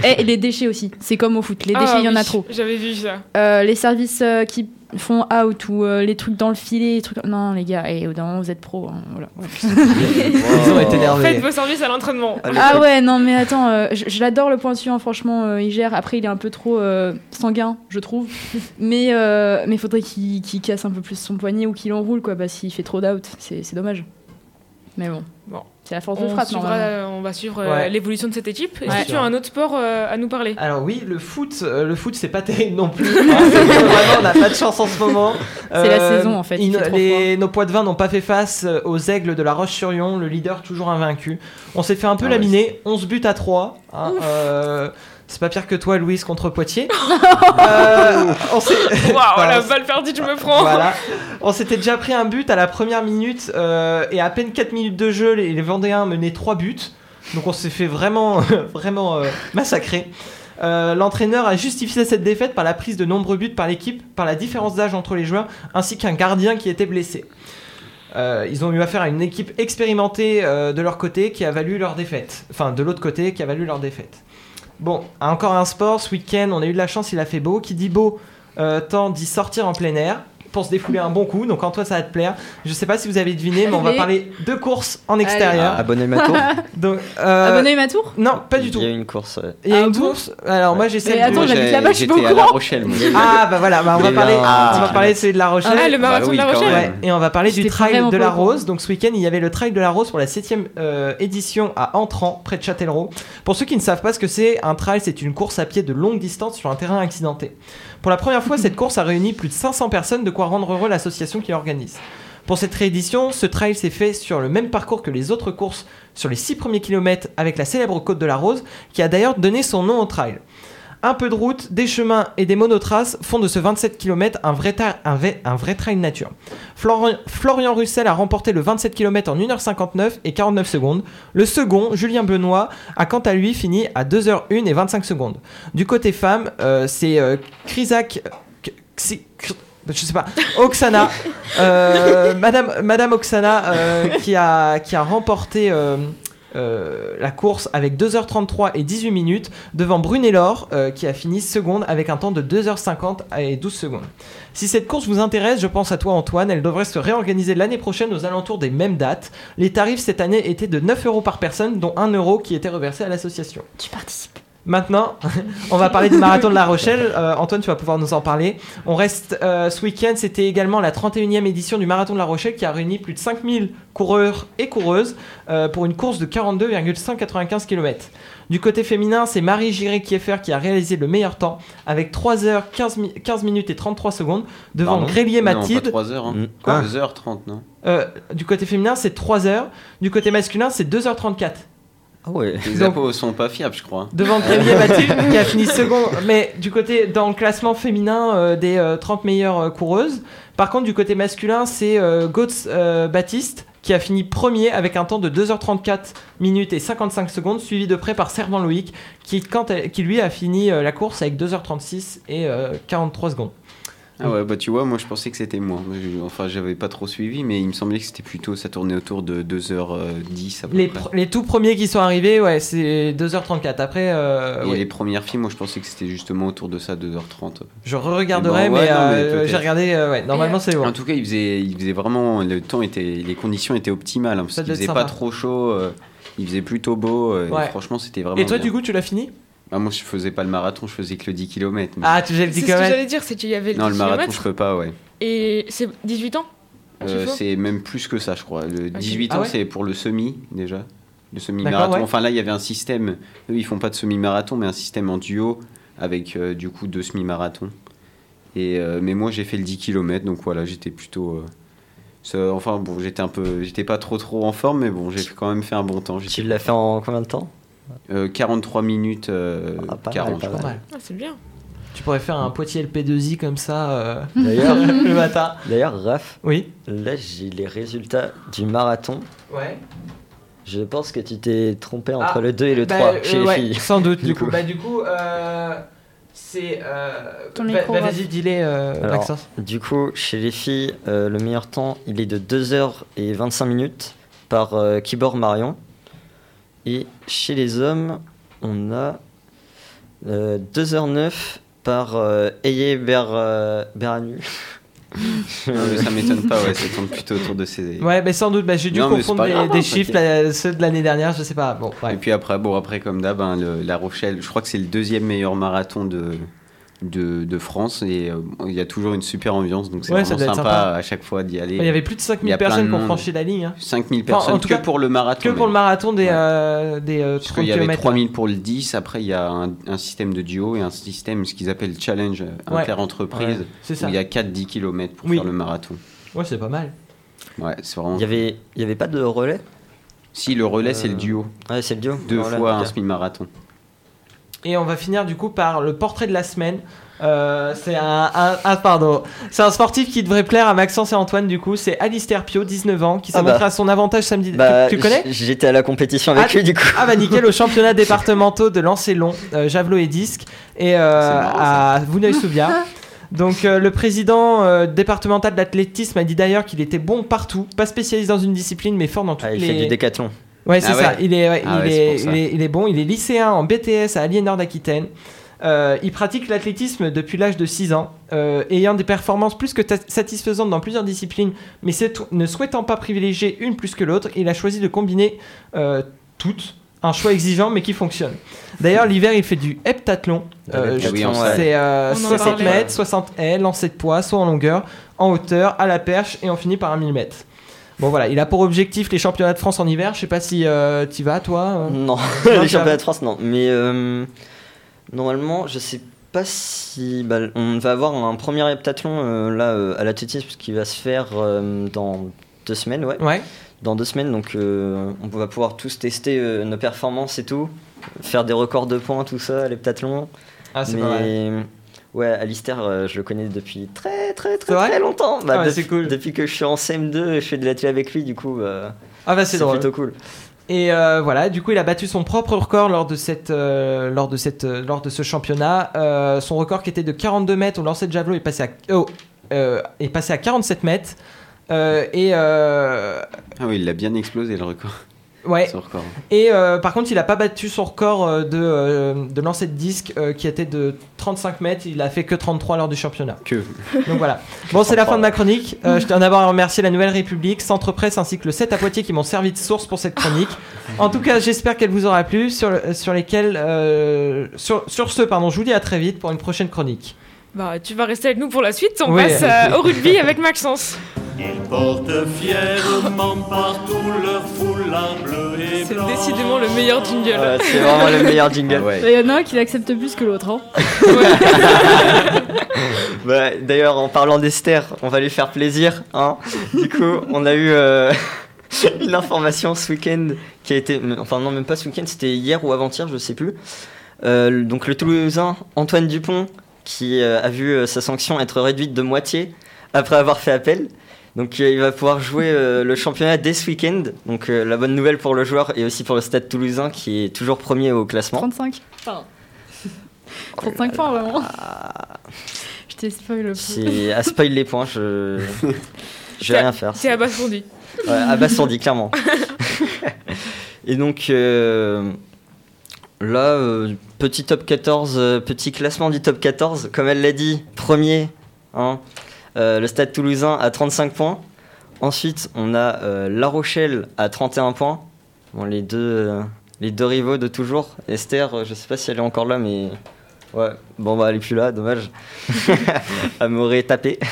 et les déchets aussi. C'est comme au foot, les déchets, Ah il y en a oui, trop. J'avais vu ça. Euh, les services euh, qui font out ou euh, les trucs dans le filet, les trucs. Non, les gars, et au bout d'un moment, vous êtes pro. hein, voilà. Ils ont été Faites énervés. vos services à l'entraînement. Ah ouais, non, mais attends, euh, je, je l'adore le pointu, hein, franchement, euh, il gère. Après, il est un peu trop euh, sanguin, je trouve. mais euh, mais faudrait qu'il casse un peu plus son poignet ou qu'il enroule, quoi, parce qu'il fait trop d'out. C'est dommage. Mais bon, Bon. c'est la force de On, frappe, suivra- normalement. on va suivre euh, Ouais. l'évolution de cette équipe. Est-ce Ouais. que tu as un autre sport euh, à nous parler? Alors oui, le foot, euh, le foot c'est pas terrible non plus. Hein, vraiment, on n'a pas de chance en ce moment. Euh, C'est la saison, en fait, il ils- fait trop les- nos poids de vin n'ont pas fait face aux aigles de la Roche-sur-Yon, le leader toujours invaincu. On s'est fait un peu Ah ouais. laminer, 11 buts à 3. hein, euh, c'est pas pire que toi, Louise, contre Poitiers. Euh, on s'est- Voilà, la balle perdue, tu me prends Voilà. On s'était déjà pris un but à la première minute euh, et à peine 4 minutes de jeu, les, les Vendéens menaient 3 buts. Donc on s'est fait vraiment, vraiment euh, massacrer. Euh, L'entraîneur a justifié cette défaite par la prise de nombreux buts par l'équipe, par la différence d'âge entre les joueurs, ainsi qu'un gardien qui était blessé. Euh, ils ont eu affaire à une équipe expérimentée euh, de leur côté qui a valu leur défaite. Enfin, de l'autre côté qui a valu leur défaite. Bon, encore un sport, ce week-end, on a eu de la chance, il a fait beau. Qui dit beau, euh, temps d'y sortir en plein air pour se défouler un bon coup. Donc Antoine, ça va te plaire. Je sais pas si vous avez deviné, mais on va Allez. parler de courses en extérieur. Abonnez ma tour. Donc, euh, Abonnez ma tour? Non, pas du Il tout. y a une course. Il y a Ah une bon? course. Alors moi Mais celle attends, de- j'habite là-bas, je suis pas au J'étais à La courant. Rochelle, moi. Ah bah voilà, bah, on va Mais parler, on va parler de celui de La Rochelle. Ah, le marathon Bah oui, de la quand Rochelle même. Et on va parler du J'étais trail vraiment de pas la au courant. Rose. Donc ce week-end, il y avait le trail de la Rose pour la 7ème édition à Entran, près de Châtellerault. Pour ceux qui ne savent pas ce que c'est, un trail, c'est une course à pied de longue distance sur un terrain accidenté. Pour la première fois, cette course a réuni plus de 500 personnes, de quoi rendre heureux l'association qui l'organise. Pour cette réédition, ce trail s'est fait sur le même parcours que les autres courses sur les 6 premiers kilomètres avec la célèbre côte de la Rose, qui a d'ailleurs donné son nom au trail. Un peu de route, des chemins et des monotraces font de ce 27 km un vrai, un vrai- un vrai trail nature. Florian, Florian Russell a remporté le 27 km en 1h59 et 49 secondes. Le second, Julien Benoît, a quant à lui fini à 2h01 et 25 secondes. Du côté femme, euh, c'est euh, Krisak... Je sais pas, Oksana, euh, Madame, Madame Oksana euh, qui, a, qui a remporté euh, euh, la course avec 2h33 et 18 minutes devant Brunellor euh, qui a fini seconde avec un temps de 2h50 et 12 secondes. Si cette course vous intéresse, je pense à toi Antoine, elle devrait se réorganiser l'année prochaine aux alentours des mêmes dates. Les tarifs cette année étaient de 9 euros par personne, dont 1 euro qui était reversé à l'association. Tu participes. Maintenant, on va parler du marathon de La Rochelle. Euh, Antoine, tu vas pouvoir nous en parler. On reste euh, ce week-end, c'était également la 31e édition du marathon de La Rochelle qui a réuni plus de 5000 coureurs et coureuses euh, pour une course de 42,195 km. Du côté féminin, c'est Marie Giré-Kieffer qui a réalisé le meilleur temps avec 3h15 mi- 15 minutes et 33 secondes devant Grélier Non, pas Mathilde. 3 heures. Hein. Mm. Quoi Ah. 2h30, non Euh, du côté féminin, c'est 3h. Du côté masculin, c'est 2h34. Ah ouais. Les Donc- appos sont pas fiables, je crois. devant Grévier Mathilde qui a fini second. Mais du côté, dans le classement féminin euh, des euh, 30 meilleures euh, coureuses. Par contre, du côté masculin, c'est euh, Gautz euh, Baptiste qui a fini premier avec un temps de 2h34 minutes et 55 secondes, suivi de près par Servant Loïc qui, quand elle- qui lui a fini euh, la course avec 2h36 et euh, 43 secondes. Ah ouais, bah tu vois, moi je pensais que c'était moi. Enfin, j'avais pas trop suivi, mais il me semblait que c'était plutôt, ça tournait autour de 2h10 à peu Les, près. pr- les tout premiers qui sont arrivés, ouais, c'est 2h34. Après, euh, Et ouais, les premières filles, moi je pensais que c'était justement autour de ça, 2h30. je re-regarderai, Bon, ouais, mais, euh, j'ai regardé, euh, ouais, normalement c'est bon. En tout cas, il faisait, il faisait vraiment. Le temps était. Les conditions étaient optimales. hein, parce qu'il faisait pas trop chaud. euh, il faisait plutôt beau. euh, et franchement, c'était vraiment. Et toi, bien. du coup, tu l'as fini? Ah, Moi, je faisais pas le marathon, je faisais que le 10 km. Ah, tu faisais le C'est 10 ce que km j'allais dire, c'est qu'il y avait le non, le 10 marathon, kilomètres je peux pas, ouais. et c'est 18 ans Euh, c'est même plus que ça, je crois. Le 18 Ah ans, ouais c'est pour le semi, déjà. Le semi-marathon. ouais. Enfin, là, il y avait un système. Eux, ils font pas de semi-marathon, mais un système en duo avec euh, du coup deux semi-marathons. Et, euh, mais moi, j'ai fait le 10 km, donc voilà, j'étais plutôt. euh, enfin, bon, j'étais un peu. J'étais pas trop trop en forme, mais bon, j'ai quand même fait un bon temps. Tu l'as fait en combien de temps? Euh, 43 minutes euh, Ah, pas mal, 40, pas je mal. Ah, c'est bien. Tu pourrais faire un Poitiers LP2I comme ça euh, D'ailleurs, le matin. d'ailleurs, Raph, Oui. là j'ai les résultats du marathon. Ouais. Je pense que tu t'es trompé entre Ah, le 2 et le Bah, 3 euh, chez les ouais, filles. Sans doute, du Du coup. coup. Bah, du coup, euh, c'est. Euh, Ton bah- micro, bah, vas-y, dis-les, euh, Alors, Maxence. Du coup, chez les filles, euh, le meilleur temps, il est de 2h et 25 minutes par euh, Kibor Marion. Et chez les hommes, on a euh, 2h09 par euh, Eye Ber, euh, Beranu. Non, mais ça m'étonne pas, ouais, ça tourne plutôt autour de ces. Ouais, mais sans doute, bah, j'ai dû Non, confondre des, pas grave, des chiffres, ceux de l'année dernière, je sais pas. Bon, Et puis après, bon, après comme d'hab, hein, La Rochelle, je crois que c'est le deuxième meilleur marathon de, de, de France et euh, il y a toujours une super ambiance donc c'est Ouais, vraiment sympa, à chaque fois d'y aller. Il y avait plus de Il y 5000 a plein personnes qui ont franchi la ligne. hein. 5000 Enfin, en personnes tout que cas, pour le marathon. Que pour le marathon des, Ouais. euh, des euh, Parce 30 qu'il y avait km. 3000 pour le 10, après il y a un, un système de duo et un système, ce qu'ils appellent challenge Ouais. inter-entreprise, où ça. il y a 4 10 km pour Oui. faire le marathon. Ouais, c'est pas mal. Ouais, c'est vraiment. Il y avait, il y avait pas de relais? Si, le relais, c'est le duo. Ouais, c'est le duo. Deux Le relais, fois un semi-marathon. Et on va finir du coup par le portrait de la semaine. Euh, c'est un, un- pardon, c'est un sportif qui devrait plaire à Maxence et Antoine du coup. C'est Alistair Pio, 19 ans, qui s'est Ah bah. montré à son avantage samedi. Bah, tu, tu connais J'étais à la compétition avec Ah, lui du coup. Ah bah nickel au championnat départementaux de lancer long, euh, javelot et disque et euh, marrant, à Vouneuil-sous-Biard. Donc euh, le président euh, départemental d'athlétisme a dit d'ailleurs qu'il était bon partout, pas spécialisé dans une discipline mais fort dans toutes Ah, il les. fait du décathlon. Ouais, c'est Ah ça. ouais. Il est, ouais, Ah il, ouais, est, c'est pour ça. il, est, il est bon. Il est lycéen en BTS à Aliénor d'Aquitaine. Euh, il pratique l'athlétisme depuis l'âge de 6 ans, euh, ayant des performances plus que satisfaisantes dans plusieurs disciplines, mais ne souhaitant pas privilégier une plus que l'autre, il a choisi de combiner euh, toutes. Un choix exigeant mais qui fonctionne. D'ailleurs, l'hiver, il fait du heptathlon. Euh, Ah c'est euh, On en 60 parlait. mètres, 60 haies, lancer de poids, soit en longueur, en hauteur, à la perche, et on finit par un 1000 mètres. Bon voilà, il a pour objectif les championnats de France en hiver. Je sais pas si euh, tu vas toi. euh. Non, les championnats de France, non. Mais euh, normalement, je sais pas si. bah, on va avoir un premier heptathlon euh, là euh, à l'athlétisme qui va se faire dans deux semaines, ouais. Ouais. Dans deux semaines, donc euh, on va pouvoir tous tester nos performances et tout, faire des records de points, tout ça, à l'heptathlon. Ah c'est pas mal. Ouais, Alistair, euh, je le connais depuis très très très très longtemps. Bah, Ah depuis, c'est cool. depuis que je suis en CM2, je fais de l'athlé avec lui, du coup, euh, Ah bah c'est plutôt cool. Et euh, voilà, du coup, il a battu son propre record lors de cette, euh, lors de cette, euh, lors de ce championnat. Euh, son record qui était de 42 mètres au lancer de javelot est passé à, oh, euh, est passé à 47 mètres. Euh, et euh, Ah oui, il l'a bien explosé le record. Ouais. Record. Et euh, par contre, il a pas battu son record euh, de, euh, de lancer de disque euh, qui était de 35 mètres. Il a fait que 33 lors du championnat. Que. Donc voilà. Bon, c'est la fin de ma chronique. Euh, je tiens d'abord à remercier la Nouvelle République, Centre Presse ainsi que le 7 à Poitiers qui m'ont servi de source pour cette chronique. En tout cas, j'espère qu'elle vous aura plu. Sur, le- sur lesquels, euh, sur, sur ce, pardon, je vous dis à très vite pour une prochaine chronique. Bah, tu vas rester avec nous pour la suite. On Oui. passe euh, au rugby avec Maxence. Ils portent fièrement partout leur foulard bleu et C'est blanc. décidément le meilleur jingle. C'est vraiment le meilleur jingle. Ah ouais. Il y en a un qui l'accepte plus que l'autre. Hein. Bah, D'ailleurs, en parlant d'Esther, on va lui faire plaisir. Hein. Du coup, on a eu euh, une information ce week-end qui a été. Enfin, non, même pas ce week-end, c'était hier ou avant-hier, je sais plus. Euh, donc, le Toulousain Antoine Dupont qui euh, a vu euh, sa sanction être réduite de moitié après avoir fait appel. Donc, euh, il va pouvoir jouer euh, le championnat dès ce week-end. Donc, euh, la bonne nouvelle pour le joueur et aussi pour le stade toulousain qui est toujours premier au classement. 35. Pardon. 35 points, vraiment. Je t'ai spoil le. C'est à spoil les points, je. Je vais rien faire. C'est abasourdi. Ouais, abasourdi, clairement. Et donc, euh, là, euh, petit top 14, euh, petit classement du top 14, comme elle l'a dit, premier, hein, le Stade toulousain à 35 points. Ensuite, on a euh, La Rochelle à 31 points. Bon, les deux, euh, les deux rivaux de toujours. Esther, euh, je sais pas si elle est encore là, mais ouais, bon, bah, elle est plus là, dommage. elle m'aurait tapé.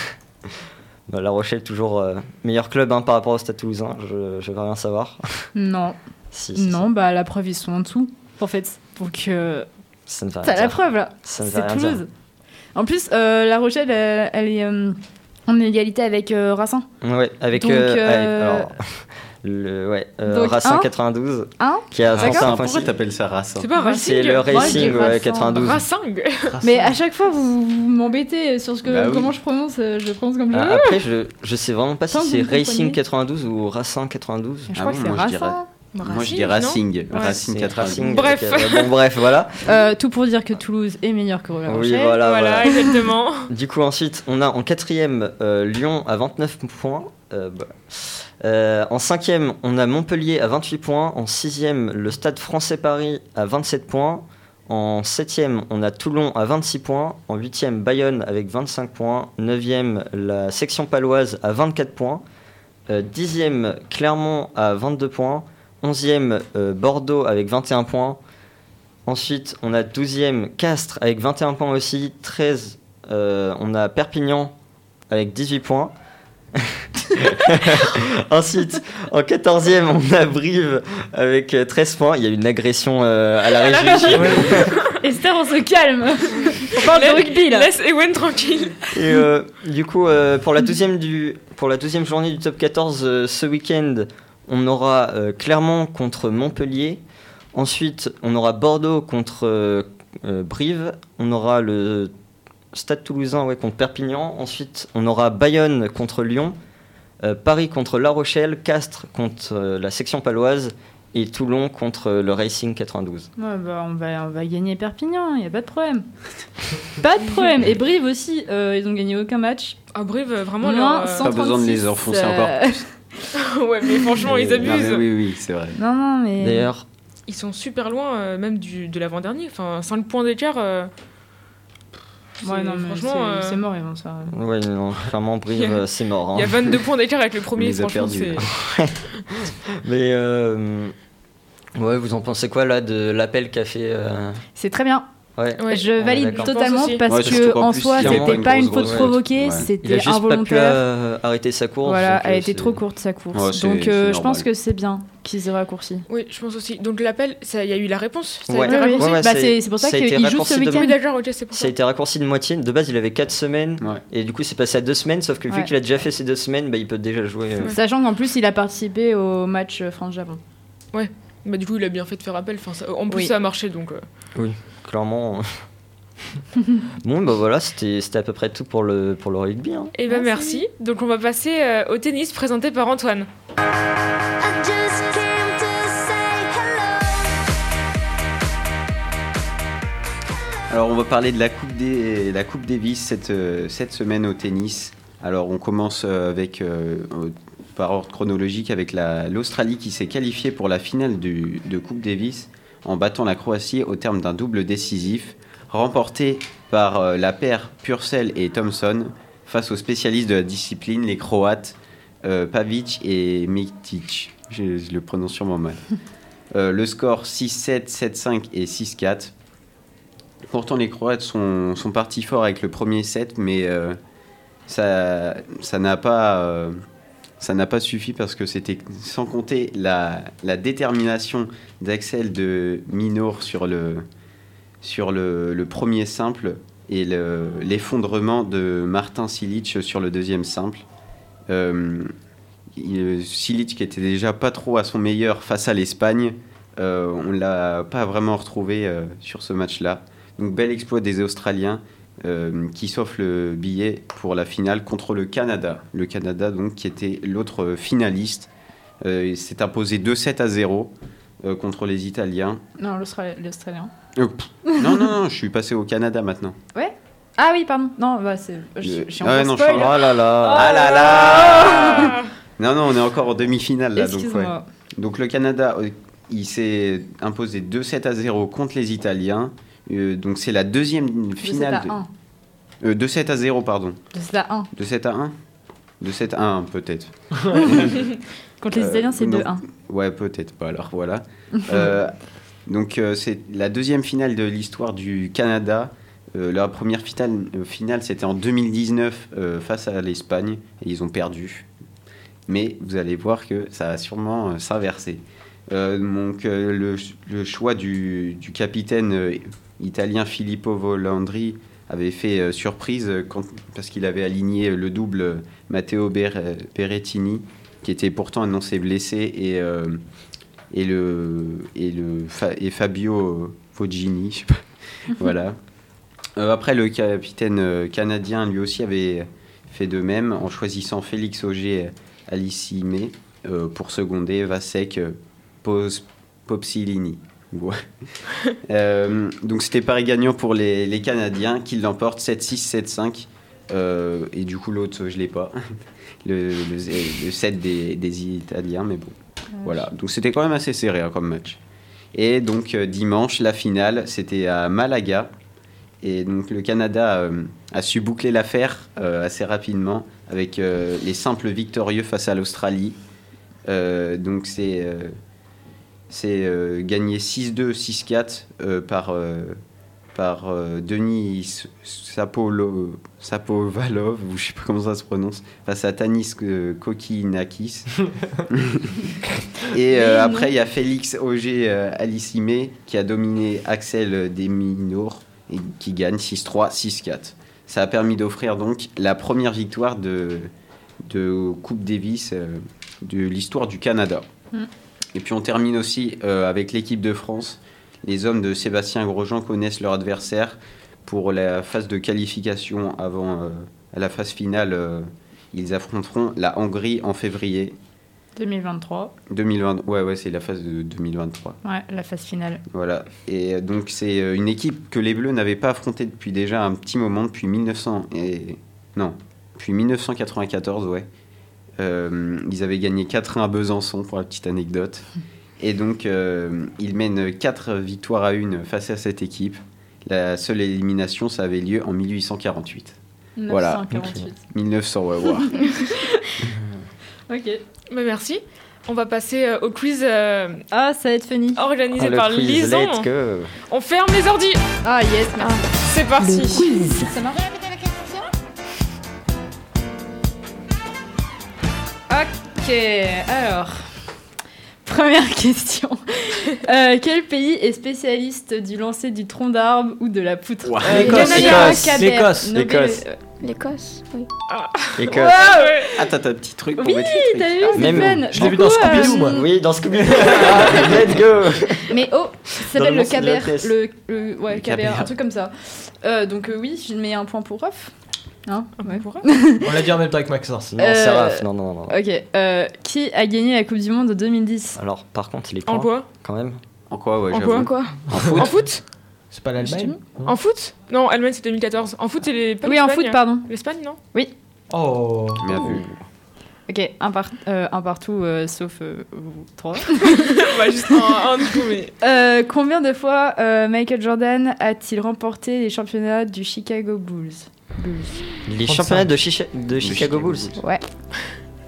Bah, la Rochelle, toujours euh, meilleur club hein, par rapport au Stade Toulousain, je, je veux rien savoir. Non, Si, si, non, bah la preuve, ils sont en dessous, en fait. Donc, euh, si, ça ne veut rien t'as la preuve là. Ça ne veut C'est rien dire. En plus, euh, La Rochelle, elle, elle est euh, en égalité avec euh, Racing. Ouais, avec, Donc, euh, euh, alors, le ouais, euh, Donc, Racing un 92 Hein qui a. 31 Pourquoi t'appelles ça race C'est pas Racing. C'est le Racing ouais, Racing. 92. Racing. Mais à chaque fois, vous, vous m'embêtez sur ce que Bah oui. comment je prononce. euh, Je prononce comme je Ah, veux. après, je, je sais vraiment pas si Tant c'est Racing comprenez. 92 ou Racing 92. Je Ah crois bon, que c'est dirais- Racing. Moi je dis Racing. Racing C'est 92. Racing, Bref. ok, ouais, bon, bref, voilà. Euh, tout pour dire que Toulouse est meilleur que La Oui, voilà, Voilà, voilà. exactement. Du coup, ensuite, on a en quatrième euh, Lyon à 29 points. Euh, bah. Euh, en cinquième, on a Montpellier à 28 points. En sixième, le Stade français Paris à 27 points. En septième, on a Toulon à 26 points. En huitième, Bayonne avec 25 points. Neuvième, la section paloise à 24 points. Euh, dixième, Clermont à 22 points. Onzième, euh, Bordeaux avec 21 points. Ensuite, on a 12e Castres avec 21 points aussi. 13, euh, on a Perpignan avec 18 points. Ensuite, en 14e, on a Brive avec euh, 13 points. Il y a eu une agression euh, à la régie. Esther, on se calme. On parle de rugby là. Laisse Ewen tranquille. Et euh, du coup, euh, pour, la deuxième du, pour la deuxième journée du top 14 euh, ce week-end, on aura euh, Clermont contre Montpellier. Ensuite, on aura Bordeaux contre euh, euh, Brive. On aura le Stade Toulousain ouais, contre Perpignan. Ensuite, on aura Bayonne contre Lyon. euh, Paris contre La Rochelle. Castres contre euh, la section paloise. Et Toulon contre le Racing 92. Ouais, bah, on, va, on va gagner Perpignan, il n'y a pas de problème. pas de problème. Et Brive aussi, euh, ils ont gagné aucun match. À Brive, vraiment, Moins leur, euh, Pas besoin de les 136, enfoncer euh, encore ouais, mais franchement, ils Non, mais abusent. oui, oui, c'est vrai. Non, non, mais. D'ailleurs, Ils sont super loin, euh, même du, de l'avant-dernier. Enfin, 5 points d'écart. euh, Ouais, c'est- non, mais franchement, c'est- euh, mort, ils vont se faire. ouais, non, clairement, Brive, euh, c'est mort. hein. Il y a 22 points d'écart avec le premier, a franchement, perdus. c'est. Mais euh, ouais, vous en pensez quoi là de l'appel qu'a fait euh, C'est très bien. Ouais. Ouais. je Ouais, valide totalement parce Ouais, que en soi, c'était pas une faute provoquée, Ouais. Il a c'était juste pas pu involontaire. euh, arrêter sa course. Voilà, elle euh, était trop courte sa course. Ouais, donc euh, je pense que c'est bien qu'ils aient raccourci. Oui, je pense aussi. Donc l'appel, ça- il y a eu la réponse. Ouais. Oui, oui. Ouais, ouais, Bah, c'est- pour ça ça qu'ils jouent ce de week-end. Oui, Ça ça. a été raccourci de moitié. De base, il avait 4 semaines. Ouais. Et du coup, c'est passé à 2 semaines. Sauf que vu Ouais. qu'il a déjà fait ces 2 semaines, bah, il peut déjà jouer. euh, Sachant qu'en plus, il a participé au match France-Japon. Bah, du coup, il a bien fait de faire appel. Enfin, ça- en plus, Oui. ça a marché donc. euh, Clairement. bon, bah voilà, c'était c'était à peu près tout pour le, pour le rugby. hein. Eh ben Merci. merci. Donc on va passer euh, au tennis présenté par Antoine. Alors on va parler de la Coupe, des, la coupe Davis cette, euh, cette semaine au tennis. Alors on commence euh, avec, euh, par ordre chronologique avec la- l'Australie qui s'est qualifiée pour la finale du- de Coupe Davis en battant la Croatie au terme d'un double décisif remporté par euh, la paire Purcell et Thompson face aux spécialistes de la discipline, les Croates euh, Pavic et Mitic. Je, je le prononce sûrement mal. Euh, le score 6-7, 7-5 et 6-4. Pourtant, les Croates sont, sont partis fort avec le premier set, mais euh, ça ça n'a pas, ça n'a pas suffi parce que c'était sans compter la, détermination d'Axel de Minour sur le, sur le, premier simple et le- l'effondrement de Martin Silic sur le deuxième simple. Euh, il- Silic qui était déjà pas trop à son meilleur face à l'Espagne, euh, on l'a pas vraiment retrouvé euh, sur ce match-là. Donc bel exploit des Australiens euh, qui s'offrent le billet pour la finale contre le Canada. Le Canada donc qui était l'autre finaliste. Euh, il s'est imposé 2-7 à 0 euh, contre les Italiens. Non, l'Austra- l'Australien. Non, non, non, je suis passé au Canada maintenant. Ah oui, pardon. Non, bah c'est. Je, je suis Ah ouais, encore non, je Oh là là Ah là là Non, non, on est encore en demi-finale là. Donc, ouais. Donc le Canada, il s'est imposé 2-7 à 0 contre les Italiens. Euh, donc c'est la deuxième De 7 finale. à de- 1. Euh, 2-7 à 0, pardon. De 7 à 1. De 7 à 1 De 7 à 1, peut-être. Contre les Euh, Italiens, c'est non. 2-1. Ouais, peut-être pas. Alors voilà. Euh, donc euh, c'est la deuxième finale de l'histoire du Canada. Euh, la première finale, euh, finale c'était en 2019 euh, face à l'Espagne et ils ont perdu. Mais vous allez voir que ça va sûrement euh, s'inverser. Euh, donc euh, le, le choix du, du capitaine euh, italien Filippo Volandri avait fait euh, surprise quand- parce qu'il avait aligné le double Matteo Ber- Berrettini qui était pourtant annoncé blessé et, euh, et, le, et, le, et Fabio Foggini. je sais pas. voilà. Euh, après, le capitaine canadien lui aussi avait fait de même en choisissant Félix Auger Alicimé euh, pour seconder Vasek Popsilini. Euh, donc c'était pareil gagnant pour les, les Canadiens qui l'emportent 7-6, 7-5. Euh, et du coup l'autre je l'ai pas. Le, le, le set des, des Italiens, mais bon. Voilà, donc c'était quand même assez serré hein, comme match. Et donc euh, dimanche, la finale, c'était à Malaga. Et donc le Canada euh, a su boucler l'affaire assez rapidement avec les simples victorieux face à l'Australie. Donc c'est c'est euh, gagné 6-2, 6-4 euh, par, euh, par euh, Denis Sapolo, Sapovalov, ou je sais pas comment ça se prononce, face à Tanis euh, Kokinakis. Et après, il y a Félix Auger Alicimé qui a dominé Axel Desminour et qui gagne 6-3, 6-4. Ça a permis d'offrir donc la première victoire de, de Coupe Davis euh, de l'histoire du Canada. Mm. Et puis on termine aussi euh, avec l'équipe de France. Les hommes de Sébastien Grosjean connaissent leur adversaire pour la phase de qualification avant euh, à la phase finale. euh, ils affronteront la Hongrie en février 2023. 2020. Ouais, ouais, c'est la phase de 2023. Ouais, la phase finale. Voilà. Et donc c'est une équipe que les Bleus n'avaient pas affrontée depuis déjà un petit moment, depuis 1900 et non, depuis 1994, ouais. Euh, ils avaient gagné 4-1 à Besançon pour la petite anecdote. Et donc euh, ils mènent 4 victoires à une face à cette équipe. La seule élimination, ça avait lieu en 1848. Voilà. 948. 1900, ouais, wow. Ok. Bah, merci. On va passer euh, au quiz euh, Ah, ça va être funny. organisé Ah, le par quiz, Lison. On ferme les ordi. Ah, yes, merci. C'est parti. Ça marche Ok, alors. Première question. Euh, quel pays est spécialiste du lancer du tronc d'arbre ou de la poutre? Ouah. Euh, L'Écosse, Canada, l'Écosse, l'Écosse, Nobel- l'Écosse. euh, L'Écosse, oui. Ah, t'as un petit truc pour Oui, mettre les t'as trucs. vu, Ah, c'est Même- fun. je l'ai vu Du dans coup, Scooby-Doo, euh, moi. Oui, dans Scooby-Doo. Let's go. Mais oh, ça Dans s'appelle le le lancer de la Caber, pièce. le, le- ouais, Le Caber, Caber. un truc comme ça. Euh, donc euh, oui, je mets un point pour Ruff. Hein ouais. On l'a dit en même temps avec Maxence. Non, Euh, Seraph, non, non, non. Ok, euh, qui a gagné la Coupe du Monde en 2010 Alors, par contre, les En points, quoi quand même. En quoi, ouais, En quoi Quoi En foot En foot C'est pas l'Allemagne En foot Non, Allemagne c'est 2014. En foot c'est les. pas Oui, en foot, pardon. L'Espagne, non Oh. Bien vu. Ok, un, par- euh, un partout, euh, sauf euh, vous trois. Bah, juste un, un du coup, mais. Euh, combien de fois euh, Michael Jordan a-t-il remporté les championnats du Chicago Bulls? Bulls. Les 35. championnats de, Chicha- de Chicago Chicago Bulls. Ouais.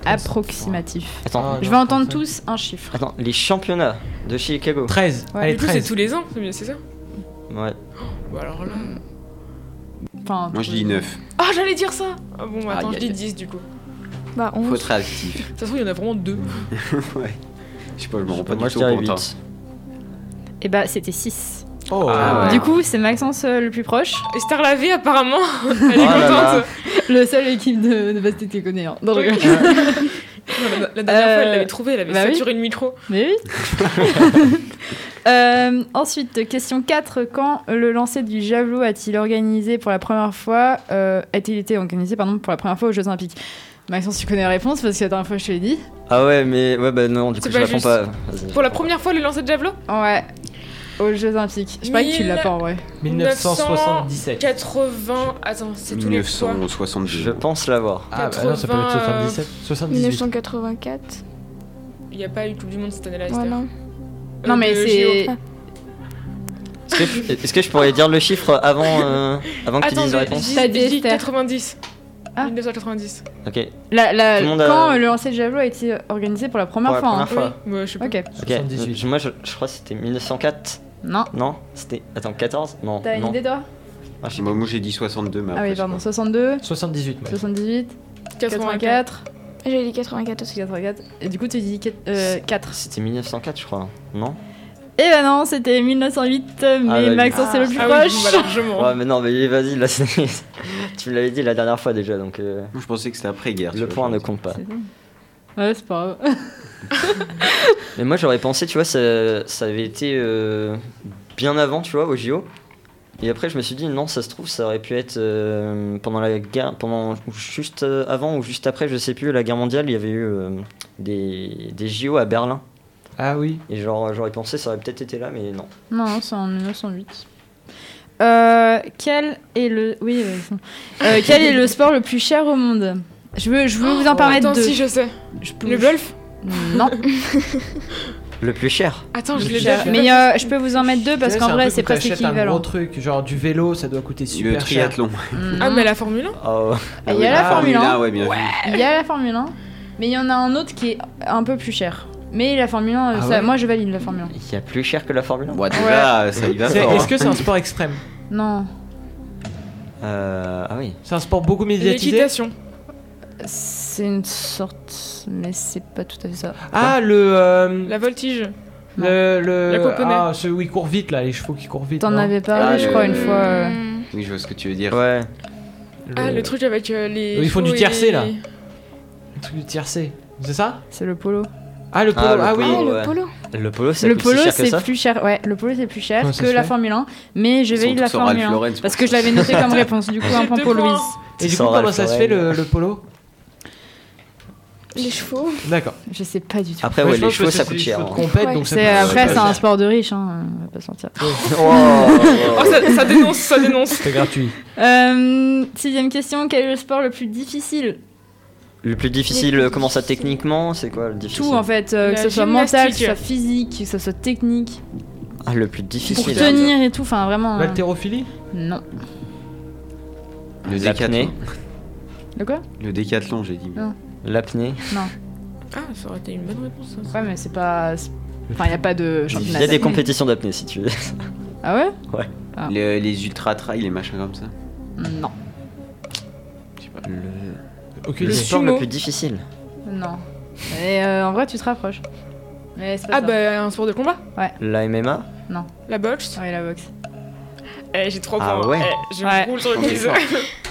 Approximatif. Attends, Ah, Je vais entendre 35. tous un chiffre. attends, les championnats de Chicago. 13. Ouais. Allez, Du coup, c'est 13. tous les ans, c'est bien, c'est ça Ouais. Bah alors là. Enfin, Moi, je dis 9. Ah, j'allais dire ça Ah bon, attends, Aïe, je dis aïe, 10 du coup. Bah, Faut 11. être réactif. De toute façon, il y en a vraiment deux. ouais. Je sais pas, je me rends pas Moi, du je tout dirais compte. hein. 8. Et bah, c'était 6. Oh. Ah ouais. Du coup, c'est Maxence euh, le plus proche. Esther Lavé, apparemment, elle est Oh là là. contente. Le seul équipe de, de basket que connaît. Hein. La, la dernière fois, elle Euh, l'avait trouvé, elle avait bah oui. saturé le micro. Mais oui. Euh, ensuite, question 4. Quand le lancer du javelot a-t-il organisé pour la première fois euh, A-t-il été organisé pardon, pour la première fois aux Jeux Olympiques? Maxence, tu connais la réponse parce que la dernière fois je te l'ai dit. Ah ouais, mais ouais, bah non, du coup, je pas réponds pas. Pour la première fois, le lancer de javelot? Ouais. Aux Jeux Olympiques. Je parie que tu l'as pas en vrai. 1977. 80. Attends, c'est tous les fois. 1962. Je pense l'avoir. Ah bah non, ça peut être 77. 78. 1984. Il n'y a pas eu Coupe du Monde cette année-là. Voilà. Euh, Non, mais de c'est. Est-ce que, je pourrais dire le chiffre avant, euh, avant que tu dises la réponse? T'as dit je dis Esther. 90. Ah. 1990. Ok. La, la- le a- Quand euh, le lancer de javelot a été organisé pour la première Pour la fois hein. première fois. Oui, ouais, je sais pas. Ok. Ok. 78. Euh, Moi, je, je crois que c'était 1904. Non. Non C'était. Attends, 14 Non. T'as une non. idée toi? Ah, je sais Moi, moi, j'ai dit 62, mais Ah après, oui, je sais pardon. pas. 62, 78. moi. 78, 84. 84, J'ai dit 84 aussi. 84. Et du coup, tu dis 4. C'était 1904, je crois. Non? Et bah non, c'était 1908, mais bah. Maxence c'est le plus Ah oui, proche. largement. Ouais, mais non, mais vas-y, là, c'est- tu me l'avais dit la dernière fois déjà, donc euh, Moi, je pensais que c'était après-guerre. tu le vois, point ne genre. compte pas. C'est. Ouais, c'est pas grave. Mais moi, j'aurais pensé, tu vois, ça, ça avait été euh, bien avant, tu vois, au JO. Et après, je me suis dit, non, ça se trouve, ça aurait pu être euh, pendant la guerre, pendant juste euh, avant ou juste après, je sais plus, la guerre mondiale, il y avait eu euh, des, des JO à Berlin. Ah oui. Et genre, j'aurais pensé, ça aurait peut-être été là, mais non. Non, c'est en 1908. Euh, quel est le oui euh. Euh, quel est le sport le plus cher au monde? Je veux je veux vous en Oh, Attends, de si, je sais. je peux- Le golf? Non, Le plus cher Attends, Le je l'ai déjà mais euh, je peux vous en mettre deux parce qu'en vrai c'est presque t'achètes un gros équivalent. truc, genre du vélo, ça doit coûter Le super cher. triathlon. Ah, Non. mais la Formule 1 Oh, Il y a la Ah, Formule 1, ouais, bien vu. il y a la Formule 1, mais il y en a un autre qui est un peu plus cher. Mais la Formule 1, Ah ça- ouais moi je valide la Formule 1. Il y a plus cher que la Formule 1 Bon, déjà, ça y va C'est- fort. Est-ce hein. que c'est un sport extrême Non, Euh, Ah oui. C'est un sport beaucoup médiatisé L'équitation. C'est une sorte. Mais c'est pas tout à fait ça. Ah, le. euh, La voltige. le. le La ah, celui qui court vite là, les chevaux qui courent vite. T'en non avais parlé, Ah, je le- crois, une fois. euh. Hmm. Oui, je vois ce que tu veux dire. Ouais. Ah, le truc avec euh, les. Ils font du chevaux tiercé, et- là. Le truc du tiercé. C'est ça? C'est le polo. Ah, le polo. Ah, le Ah, oui. polo. Ah, le ouais. polo. Le polo, ça le coûte polo si cher que c'est ça plus cher. Ouais, le polo c'est plus cher Comment ça que se la fait Formule 1, mais je Ils sont la tous en Ralph Formule 1 Lauren, c'est parce que je l'avais noté comme réponse. Du coup, un point deux pour points. Louise. Et du coup, Sans comment ça se fait Lauren. le, le polo? Les chevaux. D'accord. Je sais pas du tout. Après, Ouais, les chevaux, que ça coûte des cher. hein. après c'est un sport de riche, hein, on va pas se mentir. Oh, ça, ça dénonce, ça dénonce. C'est gratuit. Euh, sixième question, quel est le sport le plus difficile? Le plus difficile, euh, comment ça techniquement C'est quoi le difficile? Tout en fait, euh, que ce soit mental, que ce soit physique, que ce soit technique, Ah, le plus pour difficile. tenir et tout, enfin vraiment. euh, L'haltérophilie? Non. Le décathlon. De quoi? Le décathlon, j'ai dit. Non. L'apnée. Ah, ça aurait été une bonne réponse. Ça. Ouais, mais c'est pas. Enfin, il y a pas de Il championnat. y a des compétitions d'apnée si tu veux. Ah ouais? Ah. Les, les ultra trail, les machins comme ça. Non. Je sais pas. Le, le sport sumo. le plus difficile. Non. Et euh, en vrai, tu te rapproches. Mais pas Ah, ça. bah, un sport de combat? La MMA La boxe? Ouais, la boxe. Eh, j'ai trois Ah points. ouais. Eh, je Ouais. roule sur le quiz.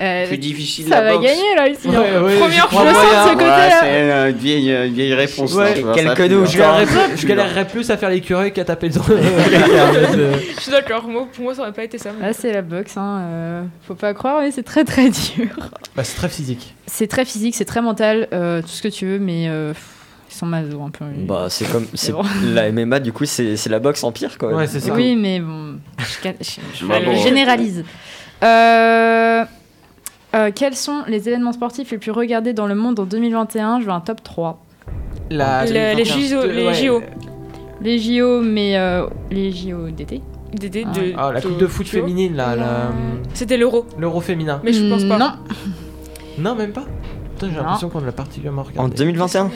Euh, Plus difficile ça la va boxe. gagner là ici. Ouais, hein. ouais, Première j'y crois fois. sens ce côté-là. Ouais, c'est une vieille, une vieille réponse. Ouais, hein, tu vois, quel ça cadeau, pue, Je galérerais, Ça plus, pue, je là. galérerais plus à faire l'écureuil qu'à taper dans le. Je suis d'accord. Moi, pour moi, ça aurait pas été ça. Là, c'est la boxe. Hein. euh, faut pas croire, mais c'est très très dur. Bah, c'est très physique. C'est très physique, c'est très mental, euh, tout ce que tu veux, mais euh, ils sont maso un peu. Bah, c'est comme. c'est bon. La MMA, du coup, c'est c'est la boxe en pire, quoi. Ouais, c'est ça. oui, mais bon, je, je- je- Bah bon. généralise. Euh, euh, quels sont les événements sportifs les plus regardés dans le monde en 2021 Je veux un top 3. La- Le- les JO, les Ouais. JO. Les JO, mais euh, les JO d'été des- Ah. de- Ah, la coupe de foot féminine, là. la- C'était l'euro. L'euro féminin. Mais je pense pas. Non, Non, même pas. Putain, j'ai l'impression qu'on l'a particulièrement En regardé. 2021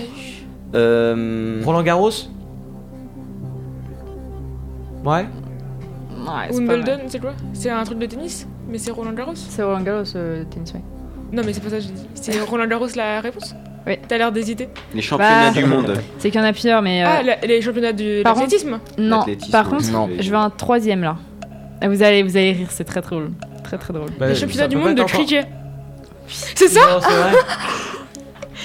euh... Roland Garros? Ouais. Ouais, Wimbledon, c'est quoi? C'est un truc de tennis? Mais c'est Roland Garros C'est Roland Garros, euh, tennis. Non, mais c'est pas ça que j'ai dit. C'est Roland Garros la réponse Oui. T'as l'air d'hésiter. Les championnats Bah. du monde. C'est qu'il y en a plusieurs, mais. euh, Ah, la- les championnats de par non, l'athlétisme, par contre, Non. je veux un troisième là. Ah, Vous allez, vous allez rire, c'est très très drôle. Très très drôle. Bah, Les ça championnats du peut monde pas de être encore- cricket. C'est ça Non, c'est vrai.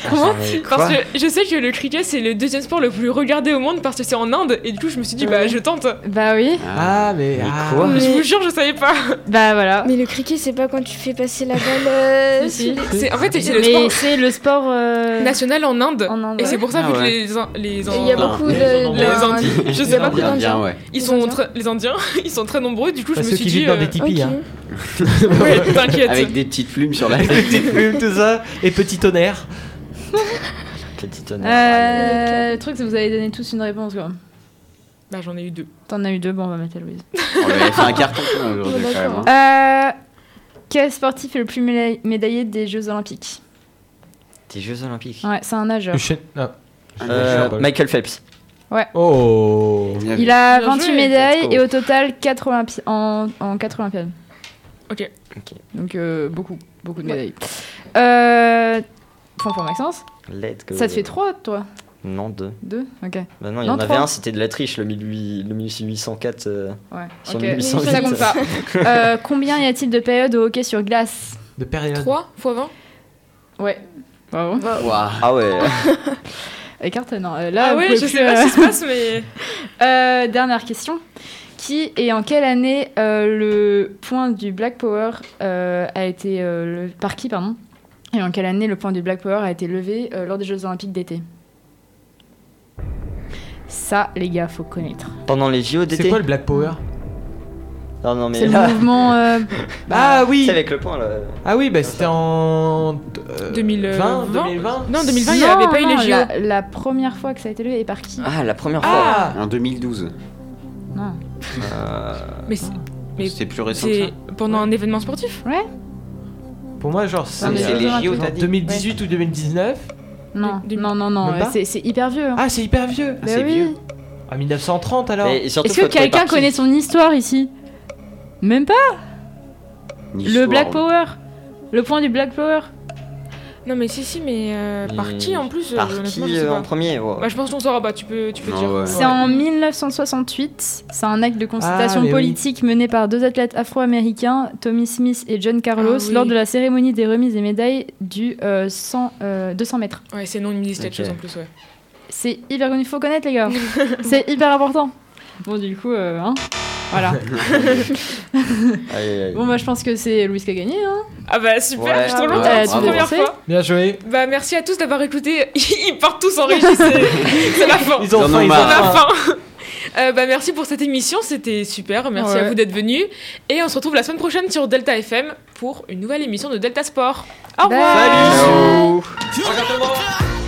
Comment Parce que je sais que le cricket c'est le deuxième sport le plus regardé au monde parce que c'est en Inde et du coup je me suis dit bah je tente. Bah oui, Ah, mais. Mais ah. quoi Mais je vous jure je savais pas. bah voilà. Mais le cricket, c'est pas quand tu fais passer la balle. euh, Si, en fait c'est le Mais sport c'est le sport euh, national en Inde. en Inde. Et c'est pour ça Ah vu que ouais. les In- les Il y a beaucoup de. Indiens. les Indiens, je sais pas beaucoup d'Indiens. ils sont les Indiens ils sont très nombreux du coup je me ceux suis qui dit vivent dans des euh, tipis, Ok. hein. Avec des petites plumes sur la tête. Petite plume, tout ça. Et petit tonnerre. Petit honneur. Euh, le truc, c'est que vous avez donné tous une réponse quoi. Bah j'en ai eu deux. T'en as eu deux, bon on va mettre à Louise. On avait fait un carton plein aujourd'hui quand même. hein. Euh, quel sportif est le plus méla- médaillé des Jeux Olympiques? Des Jeux Olympiques. Ouais, c'est un nageur. Ah. Euh, Euh, Michael Phelps. Oh. Bien vu. Il a Bien 28 joué, médailles let's go. et au total 4 Olympi- en, en 4 Olympiades. Ok. Donc euh, beaucoup, beaucoup de médailles. Euh, point pour Maxence. Let's go. Ça te fait 3 toi Non, deux. 2 Ok. Bah non, il y Non, en avait un, c'était de la triche, le, 1800 le 1804. euh, Ouais. Sur ok. 1808. Ça compte pas. Euh, combien y a-t-il de périodes au hockey sur glace De période. 3 x 20 Ouais. Bravo. Ouah. Ah ouais. Écarte, non. euh, Là, Ah ouais je plus, sais pas euh, ce qui se passe mais Euh, dernière question. Qui et en quelle année euh, le point du Black Power euh, a été euh, le- par qui pardon et en quelle année le point du Black Power a été levé euh, lors des Jeux Olympiques d'été? Ça, les gars, faut connaître. Pendant les JO C'est d'été? quoi le Black Power? Non, non, mais C'est le mouvement. euh, Ah oui C'est avec le point là. Ah oui, bah c'était en. euh, 2020 20, 2020 Non 2020 il y avait pas eu les non, JO. La, la première fois que ça a été levé et par qui? Ah, la première fois. Ah En 2012. Non. Euh, Mais c'est- Mais C'était plus récent que c'est ça? pendant un événement sportif? Ouais. Pour moi, genre, c'est Non, mais c'est Jeux les JO, Olympiques. t'as dit 2018 ou 2019. Non, Du- non, non, non, Même euh, pas c'est c'est hyper vieux. hein. Ah, c'est hyper vieux. Bah c'est oui. vieux. À 1930 alors. Mais surtout, Est-ce faut que trouver quelqu'un par qui. connaît son histoire ici? Même pas? Le Black Power? Le point du Black Power? Non, mais si, si, mais euh, par qui en plus euh, Par qui euh, pas. en premier ouais. Bah, je pense qu'on saura pas, tu peux, tu peux dire. ouais. C'est en 1968. C'est un acte de concitation Ah, oui. politique mené par deux athlètes afro-américains, Tommy Smith et John Carlos, Ah oui. lors de la cérémonie des remises des médailles du euh, 100, euh, 200 mètres. Ouais, c'est non, il me disent quelque Ok. chose en plus, ouais. C'est hyper connu, il faut connaître les gars. C'est hyper important. Bon, du coup, euh, hein, voilà. Aïe, aïe, aïe. Bon, bah, je pense que c'est Louis qui a gagné. Hein. Ah bah super, Ouais. je suis trop contente, c'est tu la première fois. Bien joué. Bah merci à tous d'avoir écouté. Ils partent tous en régie, c'est la fin. Ils ont Ils ont ils ont C'est la faim. fin. Euh, bah, merci pour cette émission, c'était super. Merci Ouais. à vous d'être venus. Et on se retrouve la semaine prochaine sur Delta FM pour une nouvelle émission de Delta Sport. Au revoir. Bye.